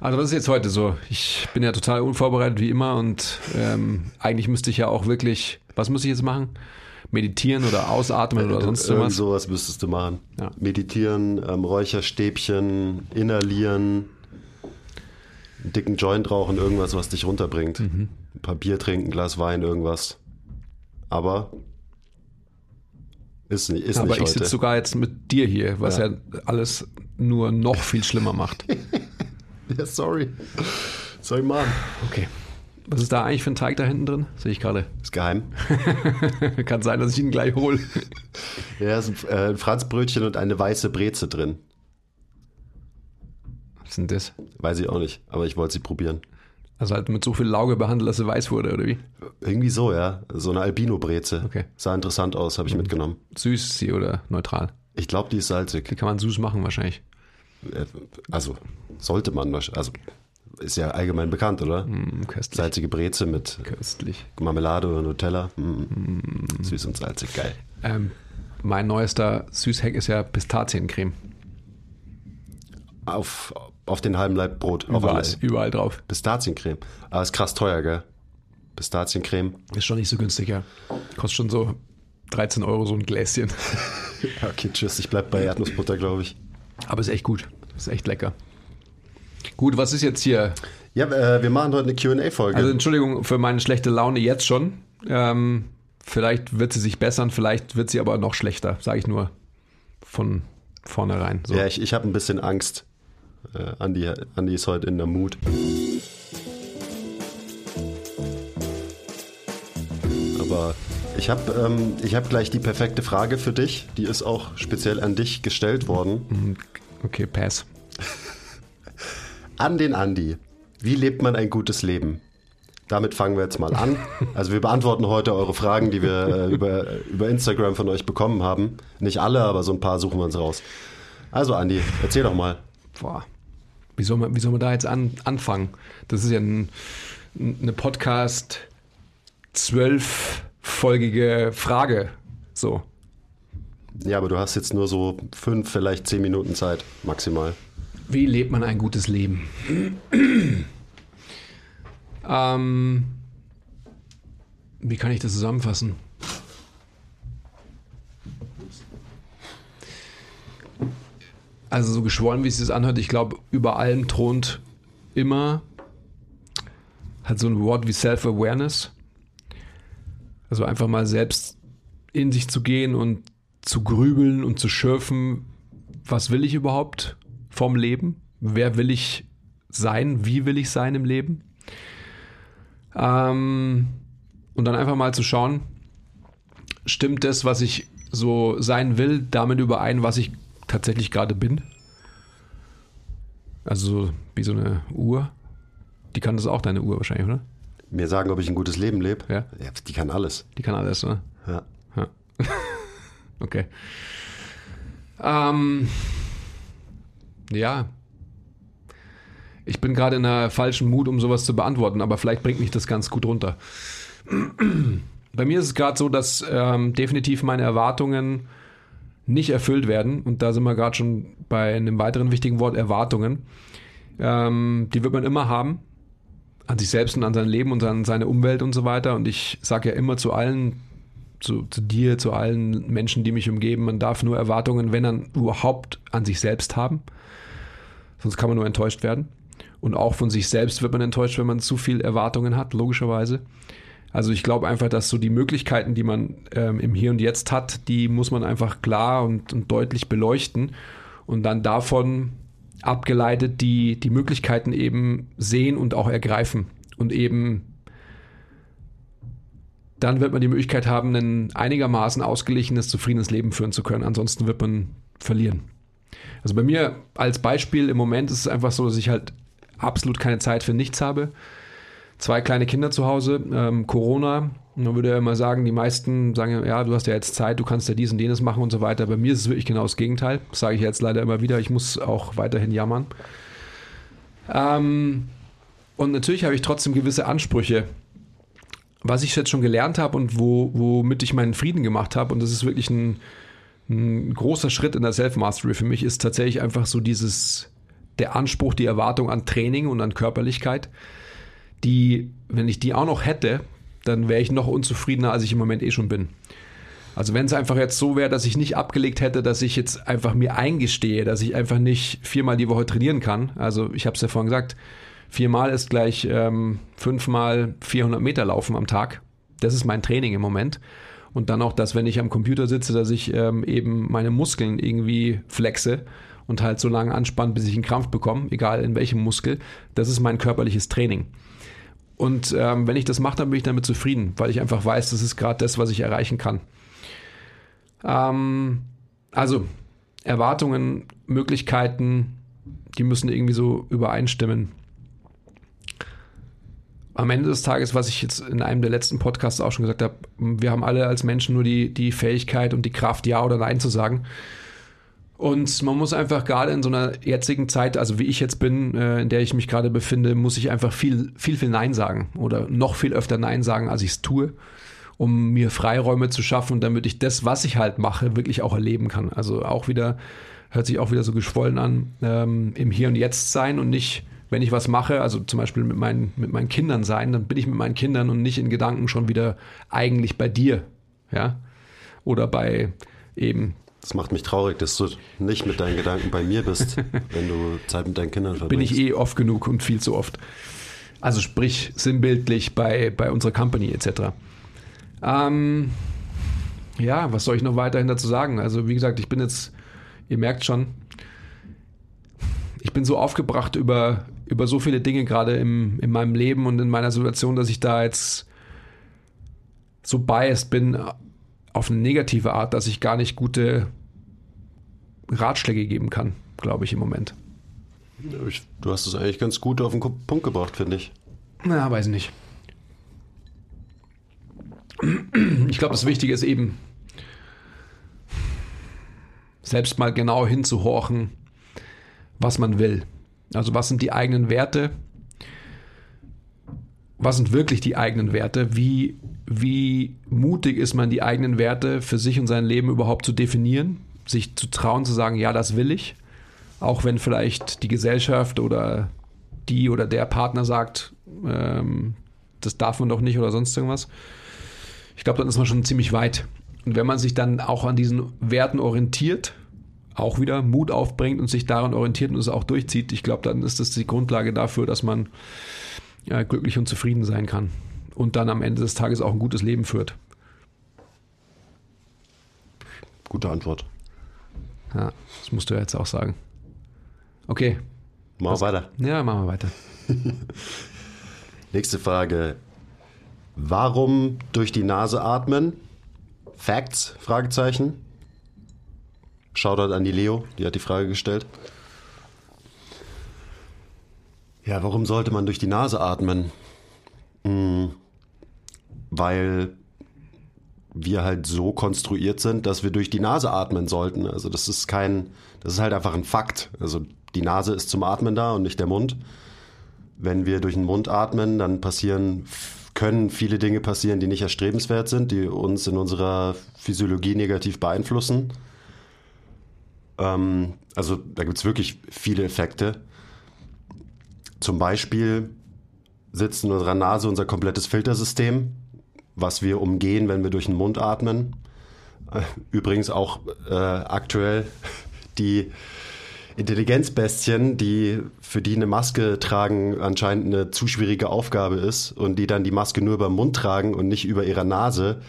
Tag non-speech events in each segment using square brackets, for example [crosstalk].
Also was ist jetzt heute so? Ich bin ja total unvorbereitet wie immer und ähm, eigentlich müsste ich ja auch wirklich, was muss ich jetzt machen? Meditieren oder ausatmen oder sonst Irgend was? sowas müsstest du machen. Ja. Meditieren, ähm, Räucherstäbchen, inhalieren, einen dicken Joint rauchen, irgendwas, was dich runterbringt. Mhm. Ein paar Bier trinken, ein Glas Wein, irgendwas. Aber ist nicht, ist Aber nicht ich sitze sogar jetzt mit dir hier, was ja. Ja. alles nur noch viel schlimmer macht. [laughs] [laughs] ja, sorry. Ich machen? Okay. Was ist da eigentlich für ein Teig da hinten drin? Sehe ich gerade. Ist geheim. [laughs] Kann sein, dass ich ihn gleich hole. [laughs] Ja, ist ein, äh, ein Franzbrötchen und eine weiße Breze drin. Was ist denn das? Weiß ich auch nicht, aber ich wollte sie probieren. Also halt mit so viel Lauge behandelt, dass sie weiß wurde, oder wie? Irgendwie so, ja. So eine Albino-Breze. Okay. Sah interessant aus, habe ich mitgenommen. Süß ist sie oder neutral? Ich glaube, die ist salzig. Die kann man süß machen wahrscheinlich. Äh, Also, sollte man wahrscheinlich. Also, ist ja allgemein bekannt, oder? Mm, köstlich. Salzige Breze mit Köstlich. Marmelade oder Nutella. Mm. Süß und salzig, geil. Ähm, mein neuester Süßhack ist ja Pistaziencreme. Auf, auf den halben Leib Brot. Auf Überall, alles. überall drauf. Pistaziencreme. Aber ist krass teuer, gell? Pistaziencreme. Ist schon nicht so günstig, ja. Kostet schon so 13 Euro so ein Gläschen. [laughs] Okay, tschüss. Ich bleib bei Erdnussbutter, glaube ich. Aber ist echt gut. Ist echt lecker. Gut, was ist jetzt hier? Ja, äh, wir machen heute eine QA-Folge. Also Entschuldigung für meine schlechte Laune jetzt schon. Ähm, vielleicht wird sie sich bessern, vielleicht wird sie aber noch schlechter, sage ich nur von vornherein. So. ja, ich, ich habe ein bisschen Angst. Äh, Andi, Andi ist heute in der Mut. Aber ich habe ähm, ich hab gleich die perfekte Frage für dich. Die ist auch speziell an dich gestellt worden. Okay, pass. An den Andi. Wie lebt man ein gutes Leben? Damit fangen wir jetzt mal an. [laughs] Also wir beantworten heute eure Fragen, die wir äh, über, über Instagram von euch bekommen haben. Nicht alle, aber so ein paar suchen wir uns raus. Also Andi, erzähl doch mal. Boah. Wie soll man, wie soll man da jetzt an, anfangen? Das ist ja ein, eine Podcast zwölffolgige Frage. So. Ja, aber du hast jetzt nur so fünf, vielleicht zehn Minuten Zeit, maximal. Wie lebt man ein gutes Leben? ähm, wie kann ich das zusammenfassen? Also so geschwollen, wie es sich anhört, ich glaube, über allem thront immer hat so ein Wort wie Self-Awareness. Also einfach mal selbst in sich zu gehen und zu grübeln und zu schürfen, was will ich überhaupt vom Leben? Wer will ich sein? Wie will ich sein im Leben? Ähm, und dann einfach mal zu schauen, stimmt das, was ich so sein will, damit überein, was ich tatsächlich gerade bin? Also so wie so eine Uhr. Die kann das auch, deine Uhr wahrscheinlich, oder? Mir sagen, ob ich ein gutes Leben lebe? Ja. ja die kann alles. Die kann alles, oder? Ja. Ja. [laughs] okay. Ähm, ja. Ich bin gerade in einer falschen Mut, um sowas zu beantworten, aber vielleicht bringt mich das ganz gut runter. [clears throat] Bei mir ist es gerade so, dass ähm, definitiv meine Erwartungen nicht erfüllt werden. Und da sind wir gerade schon bei einem weiteren wichtigen Wort, Erwartungen. Ähm, die wird man immer haben. An sich selbst und an sein Leben und an seine Umwelt und so weiter. Und ich sage ja immer zu allen, zu, zu dir, zu allen Menschen, die mich umgeben, man darf nur Erwartungen, wenn dann überhaupt an sich selbst haben. Sonst kann man nur enttäuscht werden. Und auch von sich selbst wird man enttäuscht, wenn man zu viel Erwartungen hat, logischerweise. Also ich glaube einfach, dass so die Möglichkeiten, die man ähm, im Hier und Jetzt hat, die muss man einfach klar und, und deutlich beleuchten und dann davon abgeleitet die, die Möglichkeiten eben sehen und auch ergreifen und eben dann wird man die Möglichkeit haben, ein einigermaßen ausgeglichenes, zufriedenes Leben führen zu können. Ansonsten wird man verlieren. Also bei mir als Beispiel im Moment ist es einfach so, dass ich halt absolut keine Zeit für nichts habe. Zwei kleine Kinder zu Hause, ähm, Corona. Man würde ja immer sagen, die meisten sagen, ja, du hast ja jetzt Zeit, du kannst ja dies und jenes machen und so weiter. Bei mir ist es wirklich genau das Gegenteil. Das sage ich jetzt leider immer wieder. Ich muss auch weiterhin jammern. Ähm, und natürlich habe ich trotzdem gewisse Ansprüche, was ich jetzt schon gelernt habe und wo, womit ich meinen Frieden gemacht habe. Und das ist wirklich ein, ein großer Schritt in der Self-Mastery für mich, ist tatsächlich einfach so dieses der Anspruch, die Erwartung an Training und an Körperlichkeit, die, wenn ich die auch noch hätte, dann wäre ich noch unzufriedener, als ich im Moment eh schon bin. Also wenn es einfach jetzt so wäre, dass ich nicht abgelegt hätte, dass ich jetzt einfach mir eingestehe, dass ich einfach nicht viermal die Woche trainieren kann. Also ich habe es ja vorhin gesagt, viermal ist gleich ähm, fünfmal 400 Meter laufen am Tag. Das ist mein Training im Moment. Und dann auch, dass wenn ich am Computer sitze, dass ich ähm, eben meine Muskeln irgendwie flexe und halt so lange anspannt, bis ich einen Krampf bekomme, egal in welchem Muskel. Das ist mein körperliches Training. Und ähm, wenn ich das mache, dann bin ich damit zufrieden, weil ich einfach weiß, das ist gerade das, was ich erreichen kann. Ähm, also Erwartungen, Möglichkeiten, die müssen irgendwie so übereinstimmen. Am Ende des Tages, was ich jetzt in einem der letzten Podcasts auch schon gesagt habe, wir haben alle als Menschen nur die, die Fähigkeit und die Kraft, Ja oder Nein zu sagen. Und man muss einfach gerade in so einer jetzigen Zeit, also wie ich jetzt bin, äh, in der ich mich gerade befinde, muss ich einfach viel, viel, viel Nein sagen oder noch viel öfter Nein sagen, als ich es tue, um mir Freiräume zu schaffen, damit ich das, was ich halt mache, wirklich auch erleben kann. Also auch wieder, hört sich auch wieder so geschwollen an, ähm, im Hier und Jetzt sein und nicht, wenn ich was mache, also zum Beispiel mit meinen, mit meinen Kindern sein, dann bin ich mit meinen Kindern und nicht in Gedanken schon wieder eigentlich bei dir, ja, oder bei eben das macht mich traurig, dass du nicht mit deinen Gedanken bei mir bist, [laughs] wenn du Zeit mit deinen Kindern verbringst. Bin ich eh oft genug und viel zu oft. Also sprich sinnbildlich bei, bei unserer Company etc. Ähm, ja, was soll ich noch weiterhin dazu sagen? Also wie gesagt, ich bin jetzt, ihr merkt schon, ich bin so aufgebracht über, über so viele Dinge gerade im, in meinem Leben und in meiner Situation, dass ich da jetzt so biased bin auf eine negative Art, dass ich gar nicht gute Ratschläge geben kann, glaube ich im Moment. Ich, du hast es eigentlich ganz gut auf den Punkt gebracht, finde ich. Na, weiß nicht. Ich glaube, das Wichtige ist eben, selbst mal genau hinzuhorchen, was man will. Also was sind die eigenen Werte? Was sind wirklich die eigenen Werte? Wie wie mutig ist man, die eigenen Werte für sich und sein Leben überhaupt zu definieren, sich zu trauen, zu sagen, ja, das will ich, auch wenn vielleicht die Gesellschaft oder die oder der Partner sagt, ähm, das darf man doch nicht oder sonst irgendwas. Ich glaube, dann ist man schon ziemlich weit. Und wenn man sich dann auch an diesen Werten orientiert, auch wieder Mut aufbringt und sich daran orientiert und es auch durchzieht, ich glaube, dann ist das die Grundlage dafür, dass man ja, glücklich und zufrieden sein kann und dann am Ende des Tages auch ein gutes Leben führt. Gute Antwort. Ja, das musst du ja jetzt auch sagen. Okay. Machen wir weiter. Ja, machen wir weiter. [laughs] Nächste Frage. Warum durch die Nase atmen? Facts? Fragezeichen. Shoutout an die Leo, die hat die Frage gestellt. Ja, warum sollte man durch die Nase atmen? Hm weil wir halt so konstruiert sind, dass wir durch die Nase atmen sollten. Also das ist kein, das ist halt einfach ein Fakt. Also die Nase ist zum Atmen da und nicht der Mund. Wenn wir durch den Mund atmen, dann passieren, können viele Dinge passieren, die nicht erstrebenswert sind, die uns in unserer Physiologie negativ beeinflussen. Ähm, also da gibt es wirklich viele Effekte. Zum Beispiel sitzt in unserer Nase unser komplettes Filtersystem was wir umgehen, wenn wir durch den Mund atmen. Äh, übrigens auch äh, aktuell [laughs] die Intelligenzbestien, die für die eine Maske tragen anscheinend eine zu schwierige Aufgabe ist und die dann die Maske nur über den Mund tragen und nicht über ihrer Nase.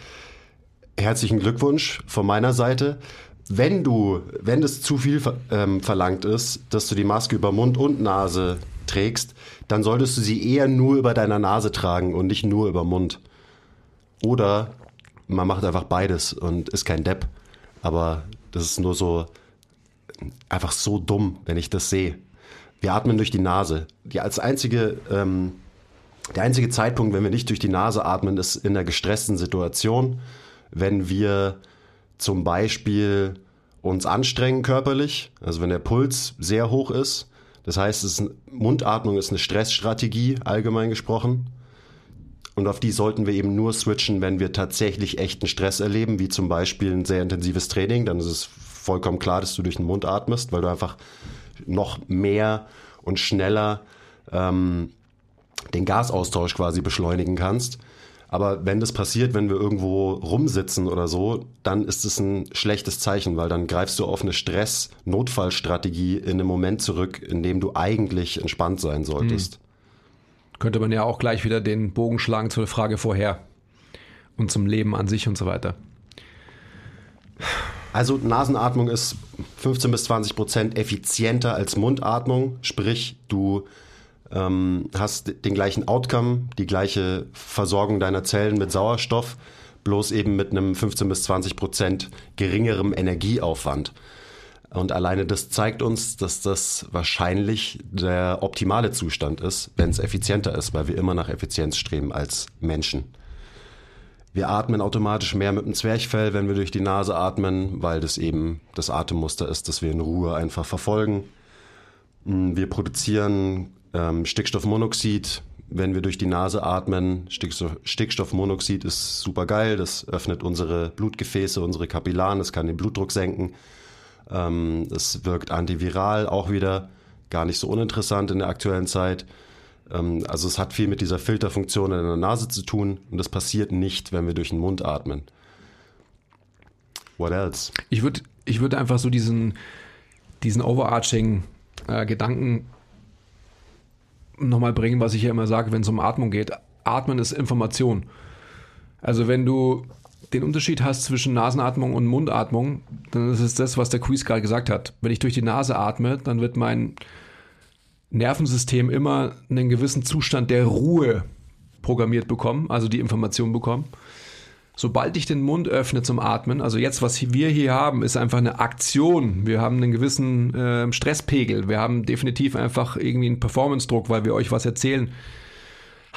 Herzlichen Glückwunsch von meiner Seite. Wenn du, wenn es zu viel ähm, verlangt ist, dass du die Maske über Mund und Nase trägst, dann solltest du sie eher nur über deiner Nase tragen und nicht nur über Mund. Oder man macht einfach beides und ist kein Depp. Aber das ist nur so einfach so dumm, wenn ich das sehe. Wir atmen durch die Nase. Die als einzige, ähm, der einzige Zeitpunkt, wenn wir nicht durch die Nase atmen, ist in einer gestressten Situation, wenn wir zum Beispiel uns anstrengen körperlich, also wenn der Puls sehr hoch ist. Das heißt, ist, Mundatmung ist eine Stressstrategie, allgemein gesprochen. Und auf die sollten wir eben nur switchen, wenn wir tatsächlich echten Stress erleben, wie zum Beispiel ein sehr intensives Training. Dann ist es vollkommen klar, dass du durch den Mund atmest, weil du einfach noch mehr und schneller ähm, den Gasaustausch quasi beschleunigen kannst. Aber wenn das passiert, wenn wir irgendwo rumsitzen oder so, dann ist es ein schlechtes Zeichen, weil dann greifst du auf eine Stress-Notfallstrategie in einem Moment zurück, in dem du eigentlich entspannt sein solltest. Hm. Könnte man ja auch gleich wieder den Bogen schlagen zur Frage vorher und zum Leben an sich und so weiter. Also Nasenatmung ist 15 bis 20 Prozent effizienter als Mundatmung, sprich du ähm, hast den gleichen Outcome, die gleiche Versorgung deiner Zellen mit Sauerstoff, bloß eben mit einem 15 bis 20 Prozent geringerem Energieaufwand. Und alleine das zeigt uns, dass das wahrscheinlich der optimale Zustand ist, wenn es effizienter ist, weil wir immer nach Effizienz streben als Menschen. Wir atmen automatisch mehr mit dem Zwerchfell, wenn wir durch die Nase atmen, weil das eben das Atemmuster ist, das wir in Ruhe einfach verfolgen. Wir produzieren ähm, Stickstoffmonoxid, wenn wir durch die Nase atmen. Stickstoff, Stickstoffmonoxid ist super geil, das öffnet unsere Blutgefäße, unsere Kapillaren, das kann den Blutdruck senken. Ähm, es wirkt antiviral, auch wieder gar nicht so uninteressant in der aktuellen Zeit. Ähm, also es hat viel mit dieser Filterfunktion in der Nase zu tun und das passiert nicht, wenn wir durch den Mund atmen. What else? Ich würde ich würd einfach so diesen, diesen overarching äh, Gedanken nochmal bringen, was ich ja immer sage, wenn es um Atmung geht. Atmen ist Information. Also wenn du den Unterschied hast zwischen Nasenatmung und Mundatmung, dann ist es das, was der Quiz gerade gesagt hat. Wenn ich durch die Nase atme, dann wird mein Nervensystem immer einen gewissen Zustand der Ruhe programmiert bekommen, also die Information bekommen. Sobald ich den Mund öffne zum Atmen, also jetzt, was wir hier haben, ist einfach eine Aktion. Wir haben einen gewissen äh, Stresspegel. Wir haben definitiv einfach irgendwie einen Performance-Druck, weil wir euch was erzählen.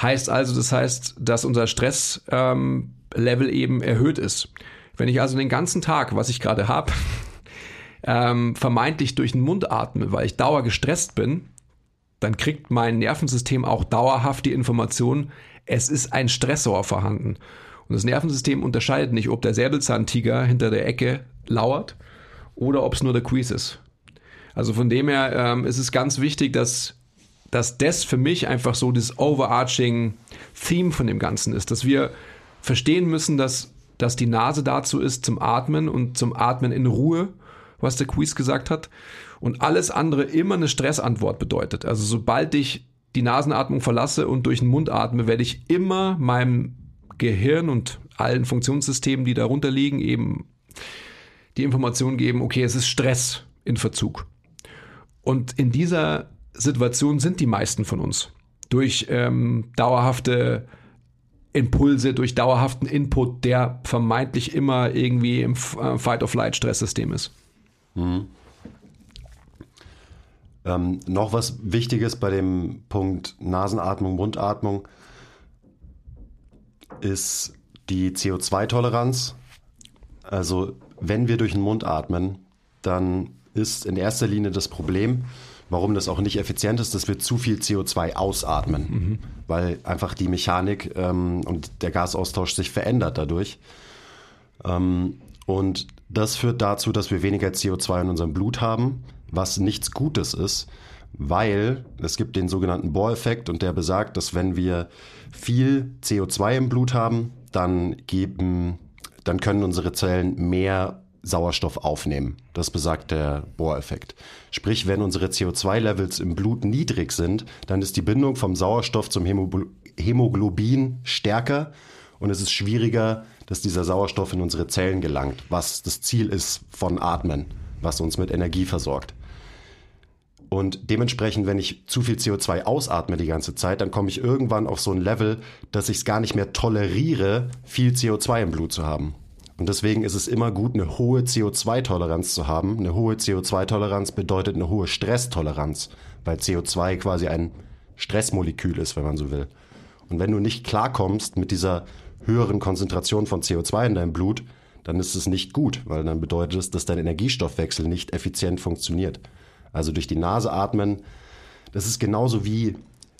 Heißt also, das heißt, dass unser Stresslevel ähm, eben erhöht ist. Wenn ich also den ganzen Tag, was ich gerade habe, [laughs] ähm, vermeintlich durch den Mund atme, weil ich dauer gestresst bin, dann kriegt mein Nervensystem auch dauerhaft die Information, es ist ein Stressor vorhanden. Und das Nervensystem unterscheidet nicht, ob der Säbelzahntiger hinter der Ecke lauert oder ob es nur der Quiz ist. Also von dem her ähm, ist es ganz wichtig, dass, dass das für mich einfach so das overarching Theme von dem Ganzen ist, dass wir verstehen müssen, dass, dass die Nase dazu ist zum Atmen und zum Atmen in Ruhe, was der Quiz gesagt hat, und alles andere immer eine Stressantwort bedeutet. Also sobald ich die Nasenatmung verlasse und durch den Mund atme, werde ich immer meinem Gehirn und allen Funktionssystemen, die darunter liegen, eben die Information geben, okay, es ist Stress in Verzug. Und in dieser Situation sind die meisten von uns. Durch ähm, dauerhafte Impulse, durch dauerhaften Input, der vermeintlich immer irgendwie im äh, Fight-of-Flight-Stresssystem ist. Mhm. Ähm, noch was Wichtiges bei dem Punkt Nasenatmung, Mundatmung ist die CO2-Toleranz. Also wenn wir durch den Mund atmen, dann ist in erster Linie das Problem, warum das auch nicht effizient ist, dass wir zu viel CO2 ausatmen, mhm. weil einfach die Mechanik ähm, und der Gasaustausch sich verändert dadurch. Ähm, und das führt dazu, dass wir weniger CO2 in unserem Blut haben, was nichts Gutes ist, weil es gibt den sogenannten Bohr-Effekt und der besagt, dass wenn wir viel CO2 im Blut haben, dann geben, dann können unsere Zellen mehr Sauerstoff aufnehmen. Das besagt der Bohr-Effekt. Sprich, wenn unsere CO2-Levels im Blut niedrig sind, dann ist die Bindung vom Sauerstoff zum Hämoglobin stärker und es ist schwieriger, dass dieser Sauerstoff in unsere Zellen gelangt, was das Ziel ist von Atmen, was uns mit Energie versorgt. Und dementsprechend, wenn ich zu viel CO2 ausatme die ganze Zeit, dann komme ich irgendwann auf so ein Level, dass ich es gar nicht mehr toleriere, viel CO2 im Blut zu haben. Und deswegen ist es immer gut, eine hohe CO2-Toleranz zu haben. Eine hohe CO2-Toleranz bedeutet eine hohe Stresstoleranz, weil CO2 quasi ein Stressmolekül ist, wenn man so will. Und wenn du nicht klarkommst mit dieser höheren Konzentration von CO2 in deinem Blut, dann ist es nicht gut, weil dann bedeutet es, dass dein Energiestoffwechsel nicht effizient funktioniert. Also durch die Nase atmen. Das ist genauso wie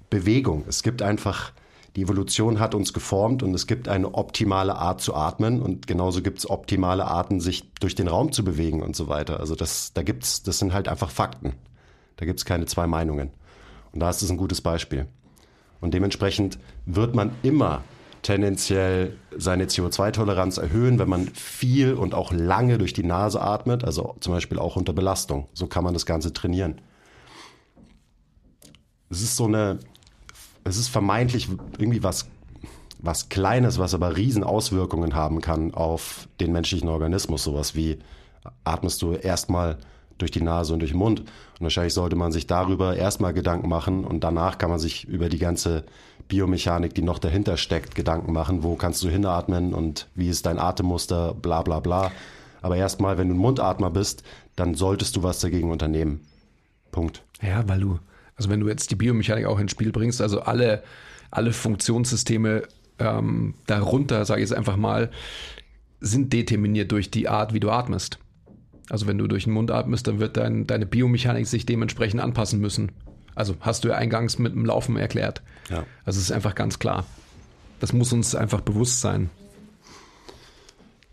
Bewegung. Es gibt einfach, die Evolution hat uns geformt und es gibt eine optimale Art zu atmen und genauso gibt es optimale Arten, sich durch den Raum zu bewegen und so weiter. Also das, da gibt's, das sind halt einfach Fakten. Da gibt es keine zwei Meinungen. Und da ist es ein gutes Beispiel. Und dementsprechend wird man immer tendenziell seine CO2-Toleranz erhöhen, wenn man viel und auch lange durch die Nase atmet, also zum Beispiel auch unter Belastung. So kann man das Ganze trainieren. Es ist so eine, es ist vermeintlich irgendwie was, was Kleines, was aber riesen Auswirkungen haben kann auf den menschlichen Organismus. Sowas wie atmest du erstmal durch die Nase und durch den Mund. Und wahrscheinlich sollte man sich darüber erstmal Gedanken machen und danach kann man sich über die ganze Biomechanik, die noch dahinter steckt, Gedanken machen. Wo kannst du hinatmen und wie ist dein Atemmuster, bla bla bla. Aber erstmal, wenn du ein Mundatmer bist, dann solltest du was dagegen unternehmen. Punkt. Ja, weil du, also wenn du jetzt die Biomechanik auch ins Spiel bringst, also alle, alle Funktionssysteme ähm, darunter, sage ich jetzt einfach mal, sind determiniert durch die Art, wie du atmest. Also wenn du durch den Mund atmest, dann wird dein, deine Biomechanik sich dementsprechend anpassen müssen. Also hast du ja eingangs mit dem Laufen erklärt. Ja. Also es ist einfach ganz klar. Das muss uns einfach bewusst sein.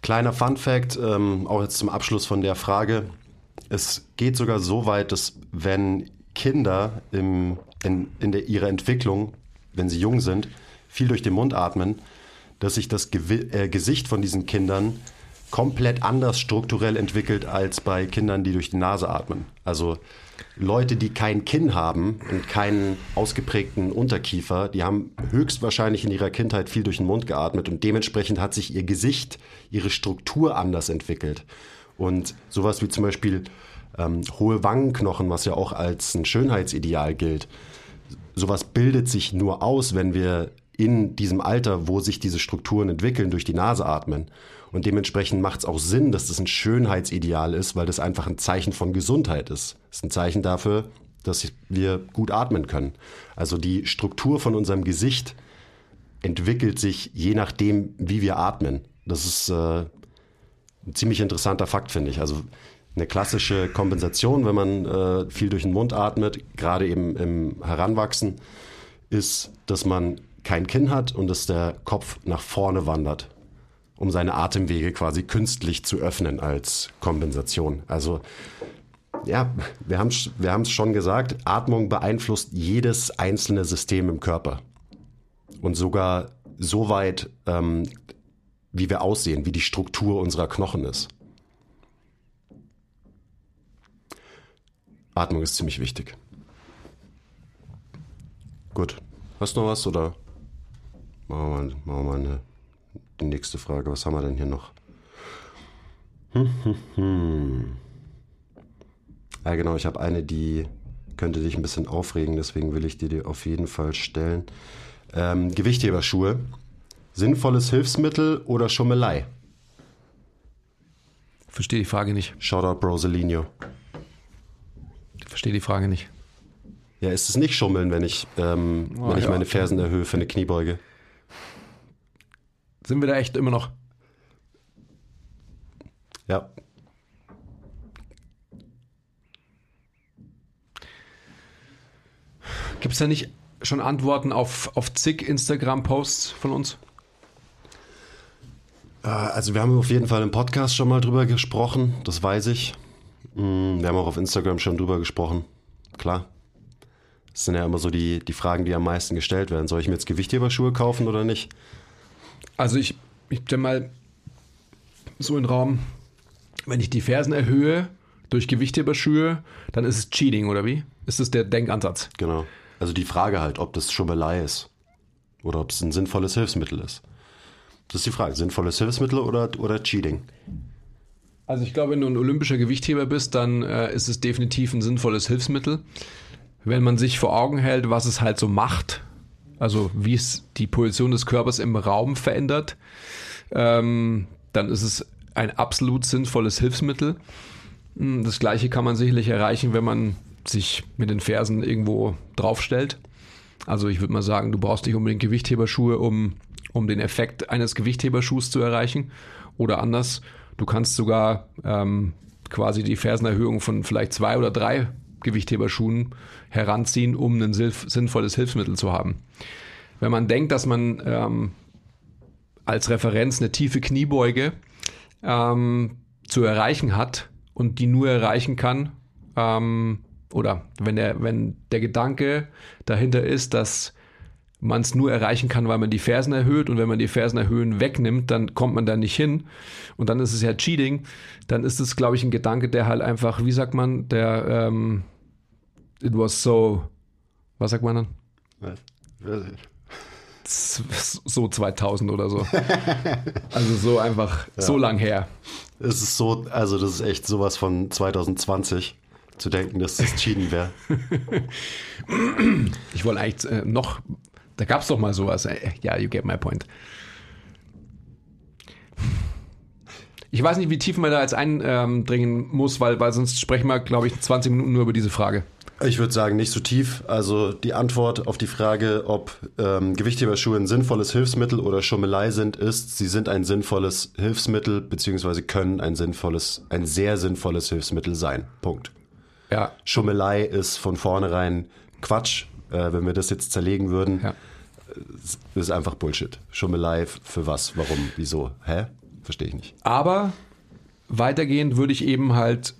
Kleiner Fun Fact, ähm, auch jetzt zum Abschluss von der Frage. Es geht sogar so weit, dass wenn Kinder im, in, in der, ihrer Entwicklung, wenn sie jung sind, viel durch den Mund atmen, dass sich das Gewi äh, Gesicht von diesen Kindern komplett anders strukturell entwickelt als bei Kindern, die durch die Nase atmen. Also Leute, die kein Kinn haben und keinen ausgeprägten Unterkiefer, die haben höchstwahrscheinlich in ihrer Kindheit viel durch den Mund geatmet und dementsprechend hat sich ihr Gesicht, ihre Struktur anders entwickelt. Und sowas wie zum Beispiel ähm, hohe Wangenknochen, was ja auch als ein Schönheitsideal gilt, sowas bildet sich nur aus, wenn wir in diesem Alter, wo sich diese Strukturen entwickeln, durch die Nase atmen. Und dementsprechend macht es auch Sinn, dass das ein Schönheitsideal ist, weil das einfach ein Zeichen von Gesundheit ist. Es ist ein Zeichen dafür, dass wir gut atmen können. Also die Struktur von unserem Gesicht entwickelt sich je nachdem, wie wir atmen. Das ist äh, ein ziemlich interessanter Fakt, finde ich. Also eine klassische Kompensation, wenn man äh, viel durch den Mund atmet, gerade eben im Heranwachsen, ist, dass man kein Kinn hat und dass der Kopf nach vorne wandert um seine Atemwege quasi künstlich zu öffnen als Kompensation. Also ja, wir haben es wir schon gesagt, Atmung beeinflusst jedes einzelne System im Körper. Und sogar so weit, ähm, wie wir aussehen, wie die Struktur unserer Knochen ist. Atmung ist ziemlich wichtig. Gut. Hast du noch was oder machen wir mal, machen wir mal eine die nächste Frage. Was haben wir denn hier noch? Hm, hm, hm. Ja, genau, ich habe eine, die könnte dich ein bisschen aufregen, deswegen will ich dir die auf jeden Fall stellen. Ähm, Gewichtheberschuhe. Sinnvolles Hilfsmittel oder Schummelei? Verstehe die Frage nicht. Shoutout Broselinho. Verstehe die Frage nicht. Ja, ist es nicht Schummeln, wenn ich, ähm, oh, wenn ich meine Fersen erhöhe für eine Kniebeuge? Sind wir da echt immer noch? Ja. Gibt es da nicht schon Antworten auf, auf zig Instagram-Posts von uns? Äh, also wir haben auf jeden Fall im Podcast schon mal drüber gesprochen, das weiß ich. Mm, wir haben auch auf Instagram schon drüber gesprochen, klar. Das sind ja immer so die, die Fragen, die am meisten gestellt werden. Soll ich mir jetzt Gewichtheberschuhe kaufen oder nicht? Also ich, ich stelle mal so in den Raum, wenn ich die Fersen erhöhe durch Gewichtheberschuhe, dann ist es Cheating, oder wie? Ist das der Denkansatz? Genau. Also die Frage halt, ob das Schummelei ist oder ob es ein sinnvolles Hilfsmittel ist. Das ist die Frage, sinnvolles Hilfsmittel oder, oder Cheating? Also ich glaube, wenn du ein olympischer Gewichtheber bist, dann äh, ist es definitiv ein sinnvolles Hilfsmittel. Wenn man sich vor Augen hält, was es halt so macht, also wie es die Position des Körpers im Raum verändert, ähm, dann ist es ein absolut sinnvolles Hilfsmittel. Hm, das gleiche kann man sicherlich erreichen, wenn man sich mit den Fersen irgendwo draufstellt. Also ich würde mal sagen, du brauchst nicht unbedingt Gewichtheberschuhe, um, um den Effekt eines Gewichtheberschuhs zu erreichen. Oder anders, du kannst sogar ähm, quasi die Fersenerhöhung von vielleicht zwei oder drei Gewichtheberschuhen heranziehen, um ein sinnvolles Hilfsmittel zu haben. Wenn man denkt, dass man ähm, als Referenz eine tiefe Kniebeuge ähm, zu erreichen hat und die nur erreichen kann, ähm, oder wenn der, wenn der Gedanke dahinter ist, dass man es nur erreichen kann, weil man die Fersen erhöht und wenn man die Fersen erhöhen wegnimmt, dann kommt man da nicht hin und dann ist es ja Cheating, dann ist es, glaube ich, ein Gedanke, der halt einfach, wie sagt man, der ähm, it was so, was sagt man dann? Was? So 2000 oder so. also so einfach, [laughs] ja. so lang her. Es ist so, also das ist echt sowas von 2020 zu denken, dass das Cheating wäre. [laughs] ich wollte eigentlich äh, noch da gab es doch mal sowas. Äh, ja, you get my point. Ich weiß nicht, wie tief man da jetzt eindringen muss, weil, weil sonst sprechen wir, glaube ich, 20 Minuten nur über diese Frage. Ich würde sagen, nicht so tief. Also die Antwort auf die Frage, ob ähm, Gewichtheberschuhe ein sinnvolles Hilfsmittel oder Schummelei sind, ist, sie sind ein sinnvolles Hilfsmittel beziehungsweise können ein sinnvolles, ein sehr sinnvolles Hilfsmittel sein. Punkt. Ja. Schummelei ist von vornherein Quatsch, äh, wenn wir das jetzt zerlegen würden. Ja. Das ist einfach Bullshit. Schummelei für was, warum, wieso, hä? Verstehe ich nicht. Aber weitergehend würde ich eben halt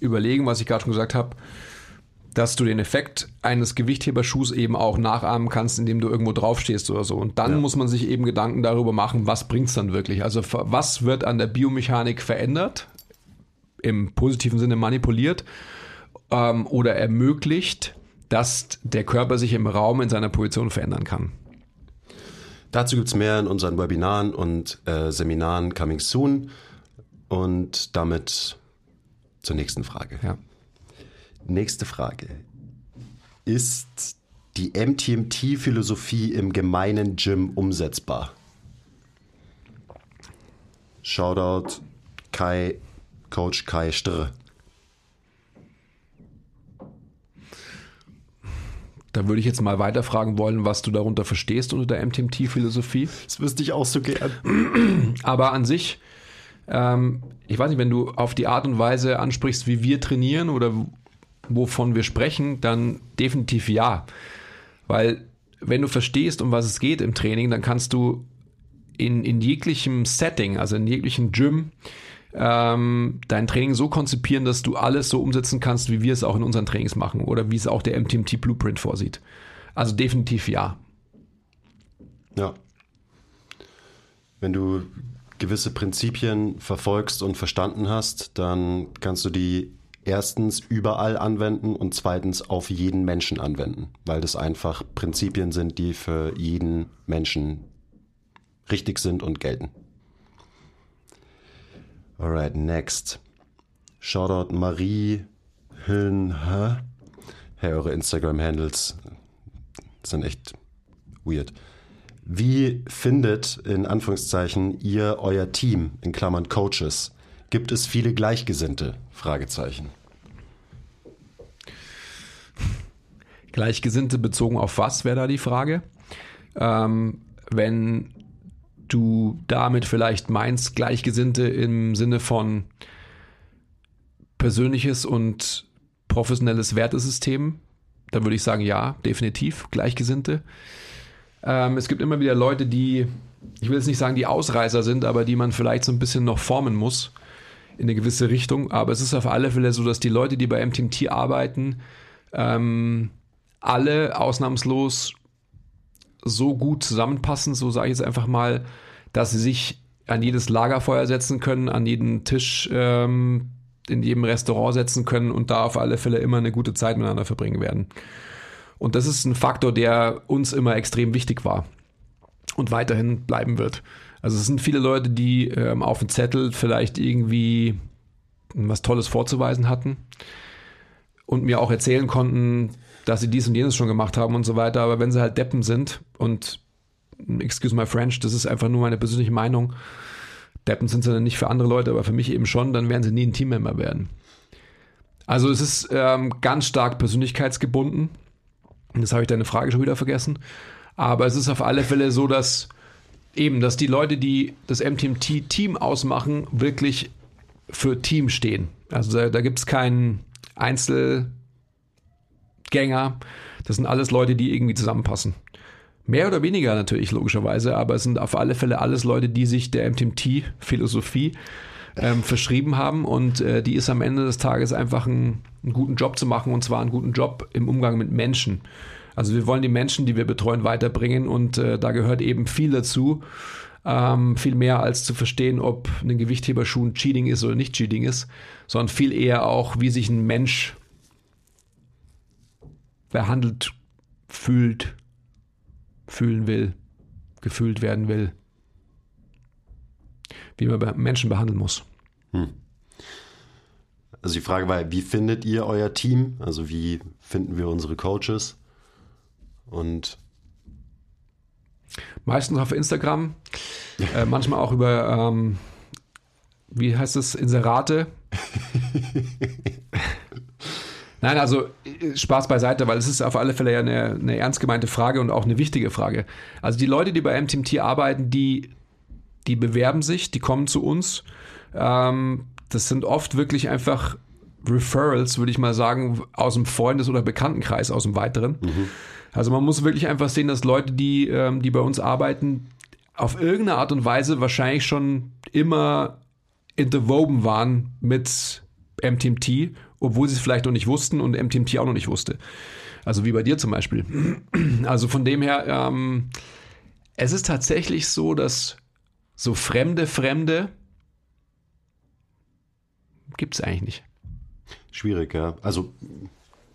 überlegen, was ich gerade schon gesagt habe, dass du den Effekt eines Gewichtheberschuhs eben auch nachahmen kannst, indem du irgendwo draufstehst oder so. Und dann ja. muss man sich eben Gedanken darüber machen, was bringt es dann wirklich? Also was wird an der Biomechanik verändert, im positiven Sinne manipuliert ähm, oder ermöglicht, dass der Körper sich im Raum in seiner Position verändern kann. Dazu gibt es mehr in unseren Webinaren und äh, Seminaren coming soon. Und damit zur nächsten Frage. Ja. Nächste Frage. Ist die MTMT-Philosophie im gemeinen Gym umsetzbar? Shoutout Kai, Coach Kai Strr. Da würde ich jetzt mal weiterfragen wollen, was du darunter verstehst unter der MTMT-Philosophie. Das wüsste ich auch so gern. [clears throat] Aber an sich, ähm, ich weiß nicht, wenn du auf die Art und Weise ansprichst, wie wir trainieren oder wovon wir sprechen, dann definitiv ja. Weil wenn du verstehst, um was es geht im Training, dann kannst du in, in jeglichem Setting, also in jeglichem Gym, ähm, dein Training so konzipieren, dass du alles so umsetzen kannst, wie wir es auch in unseren Trainings machen oder wie es auch der MTMT Blueprint vorsieht. Also definitiv ja. Ja. Wenn du gewisse Prinzipien verfolgst und verstanden hast, dann kannst du die erstens überall anwenden und zweitens auf jeden Menschen anwenden, weil das einfach Prinzipien sind, die für jeden Menschen richtig sind und gelten. Alright, next. Shoutout Marie Hillen. Hey, eure Instagram-Handles sind echt weird. Wie findet in Anführungszeichen ihr euer Team in Klammern Coaches? Gibt es viele Gleichgesinnte? Fragezeichen. Gleichgesinnte bezogen auf was wäre da die Frage? Ähm, wenn du damit vielleicht meinst, Gleichgesinnte im Sinne von persönliches und professionelles Wertesystem, dann würde ich sagen, ja, definitiv, Gleichgesinnte. Ähm, es gibt immer wieder Leute, die, ich will jetzt nicht sagen, die Ausreißer sind, aber die man vielleicht so ein bisschen noch formen muss in eine gewisse Richtung. Aber es ist auf alle Fälle so, dass die Leute, die bei MTMT arbeiten, ähm, alle ausnahmslos so gut zusammenpassen, so sage ich jetzt einfach mal, dass sie sich an jedes Lagerfeuer setzen können, an jeden Tisch ähm, in jedem Restaurant setzen können und da auf alle Fälle immer eine gute Zeit miteinander verbringen werden. Und das ist ein Faktor, der uns immer extrem wichtig war und weiterhin bleiben wird. Also es sind viele Leute, die ähm, auf dem Zettel vielleicht irgendwie was Tolles vorzuweisen hatten und mir auch erzählen konnten, dass sie dies und jenes schon gemacht haben und so weiter. Aber wenn sie halt Deppen sind und excuse my French, das ist einfach nur meine persönliche Meinung. Deppen sind sie dann nicht für andere Leute, aber für mich eben schon, dann werden sie nie ein Teammember werden. Also es ist ähm, ganz stark persönlichkeitsgebunden. Das habe ich deine Frage schon wieder vergessen. Aber es ist auf alle Fälle so, dass eben, dass die Leute, die das MTMT-Team ausmachen, wirklich für Team stehen. Also da, da gibt es keinen Einzelgänger. Das sind alles Leute, die irgendwie zusammenpassen. Mehr oder weniger natürlich, logischerweise, aber es sind auf alle Fälle alles Leute, die sich der MTMT-Philosophie ähm, verschrieben haben und äh, die ist am Ende des Tages einfach ein, einen guten Job zu machen und zwar einen guten Job im Umgang mit Menschen. Also wir wollen die Menschen, die wir betreuen, weiterbringen und äh, da gehört eben viel dazu. Ähm, viel mehr als zu verstehen, ob ein Gewichtheberschuh ein Cheating ist oder nicht Cheating ist, sondern viel eher auch, wie sich ein Mensch behandelt fühlt, fühlen will, gefühlt werden will, wie man Menschen behandeln muss. Hm. Also die Frage war, wie findet ihr euer Team? Also wie finden wir unsere Coaches? Und meistens auf Instagram, äh, manchmal auch über, ähm, wie heißt es, Inserate. [laughs] Nein, also äh, Spaß beiseite, weil es ist auf alle Fälle ja eine, eine ernst gemeinte Frage und auch eine wichtige Frage. Also die Leute, die bei MTMT arbeiten, die, die bewerben sich, die kommen zu uns. Ähm, das sind oft wirklich einfach Referrals, würde ich mal sagen, aus dem Freundes- oder Bekanntenkreis, aus dem Weiteren. Mhm. Also man muss wirklich einfach sehen, dass Leute, die, ähm, die bei uns arbeiten, auf irgendeine Art und Weise wahrscheinlich schon immer interwoben waren mit MTMT, obwohl sie es vielleicht noch nicht wussten und MTMT auch noch nicht wusste. Also wie bei dir zum Beispiel. [clears throat] Also von dem her, ähm, es ist tatsächlich so, dass so fremde Fremde gibt es eigentlich nicht. Schwierig, ja. Also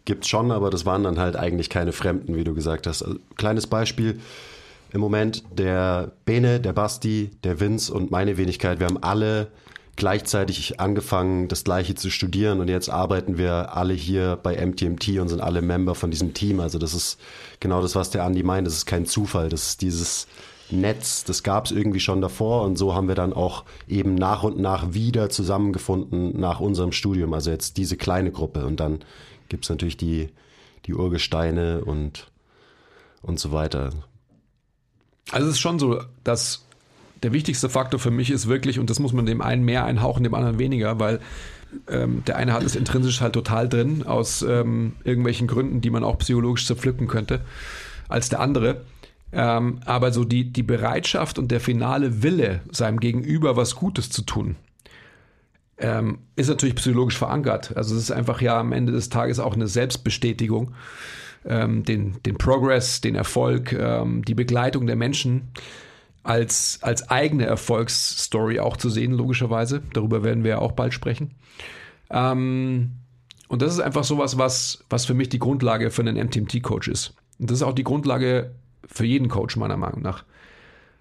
gibt es schon, aber das waren dann halt eigentlich keine Fremden, wie du gesagt hast. Also, kleines Beispiel. Im Moment der Bene, der Basti, der Vince und meine Wenigkeit, wir haben alle gleichzeitig angefangen, das Gleiche zu studieren und jetzt arbeiten wir alle hier bei MTMT und sind alle Member von diesem Team. Also das ist genau das, was der Andi meint. Das ist kein Zufall. Das ist dieses Netz, das gab es irgendwie schon davor und so haben wir dann auch eben nach und nach wieder zusammengefunden nach unserem Studium. Also jetzt diese kleine Gruppe und dann gibt es natürlich die, die Urgesteine und, und so weiter. Also es ist schon so, dass der wichtigste Faktor für mich ist wirklich, und das muss man dem einen mehr einhauchen, dem anderen weniger, weil ähm, der eine hat es intrinsisch halt total drin, aus ähm, irgendwelchen Gründen, die man auch psychologisch zerpflücken könnte, als der andere. Ähm, aber so die, die Bereitschaft und der finale Wille, seinem Gegenüber was Gutes zu tun, ähm, ist natürlich psychologisch verankert. Also es ist einfach ja am Ende des Tages auch eine Selbstbestätigung. Ähm, den, den Progress, den Erfolg, ähm, die Begleitung der Menschen als, als eigene Erfolgsstory auch zu sehen, logischerweise. Darüber werden wir ja auch bald sprechen. Ähm, und das ist einfach sowas, was, was für mich die Grundlage für einen MTMT-Coach ist. Und das ist auch die Grundlage für jeden Coach, meiner Meinung nach.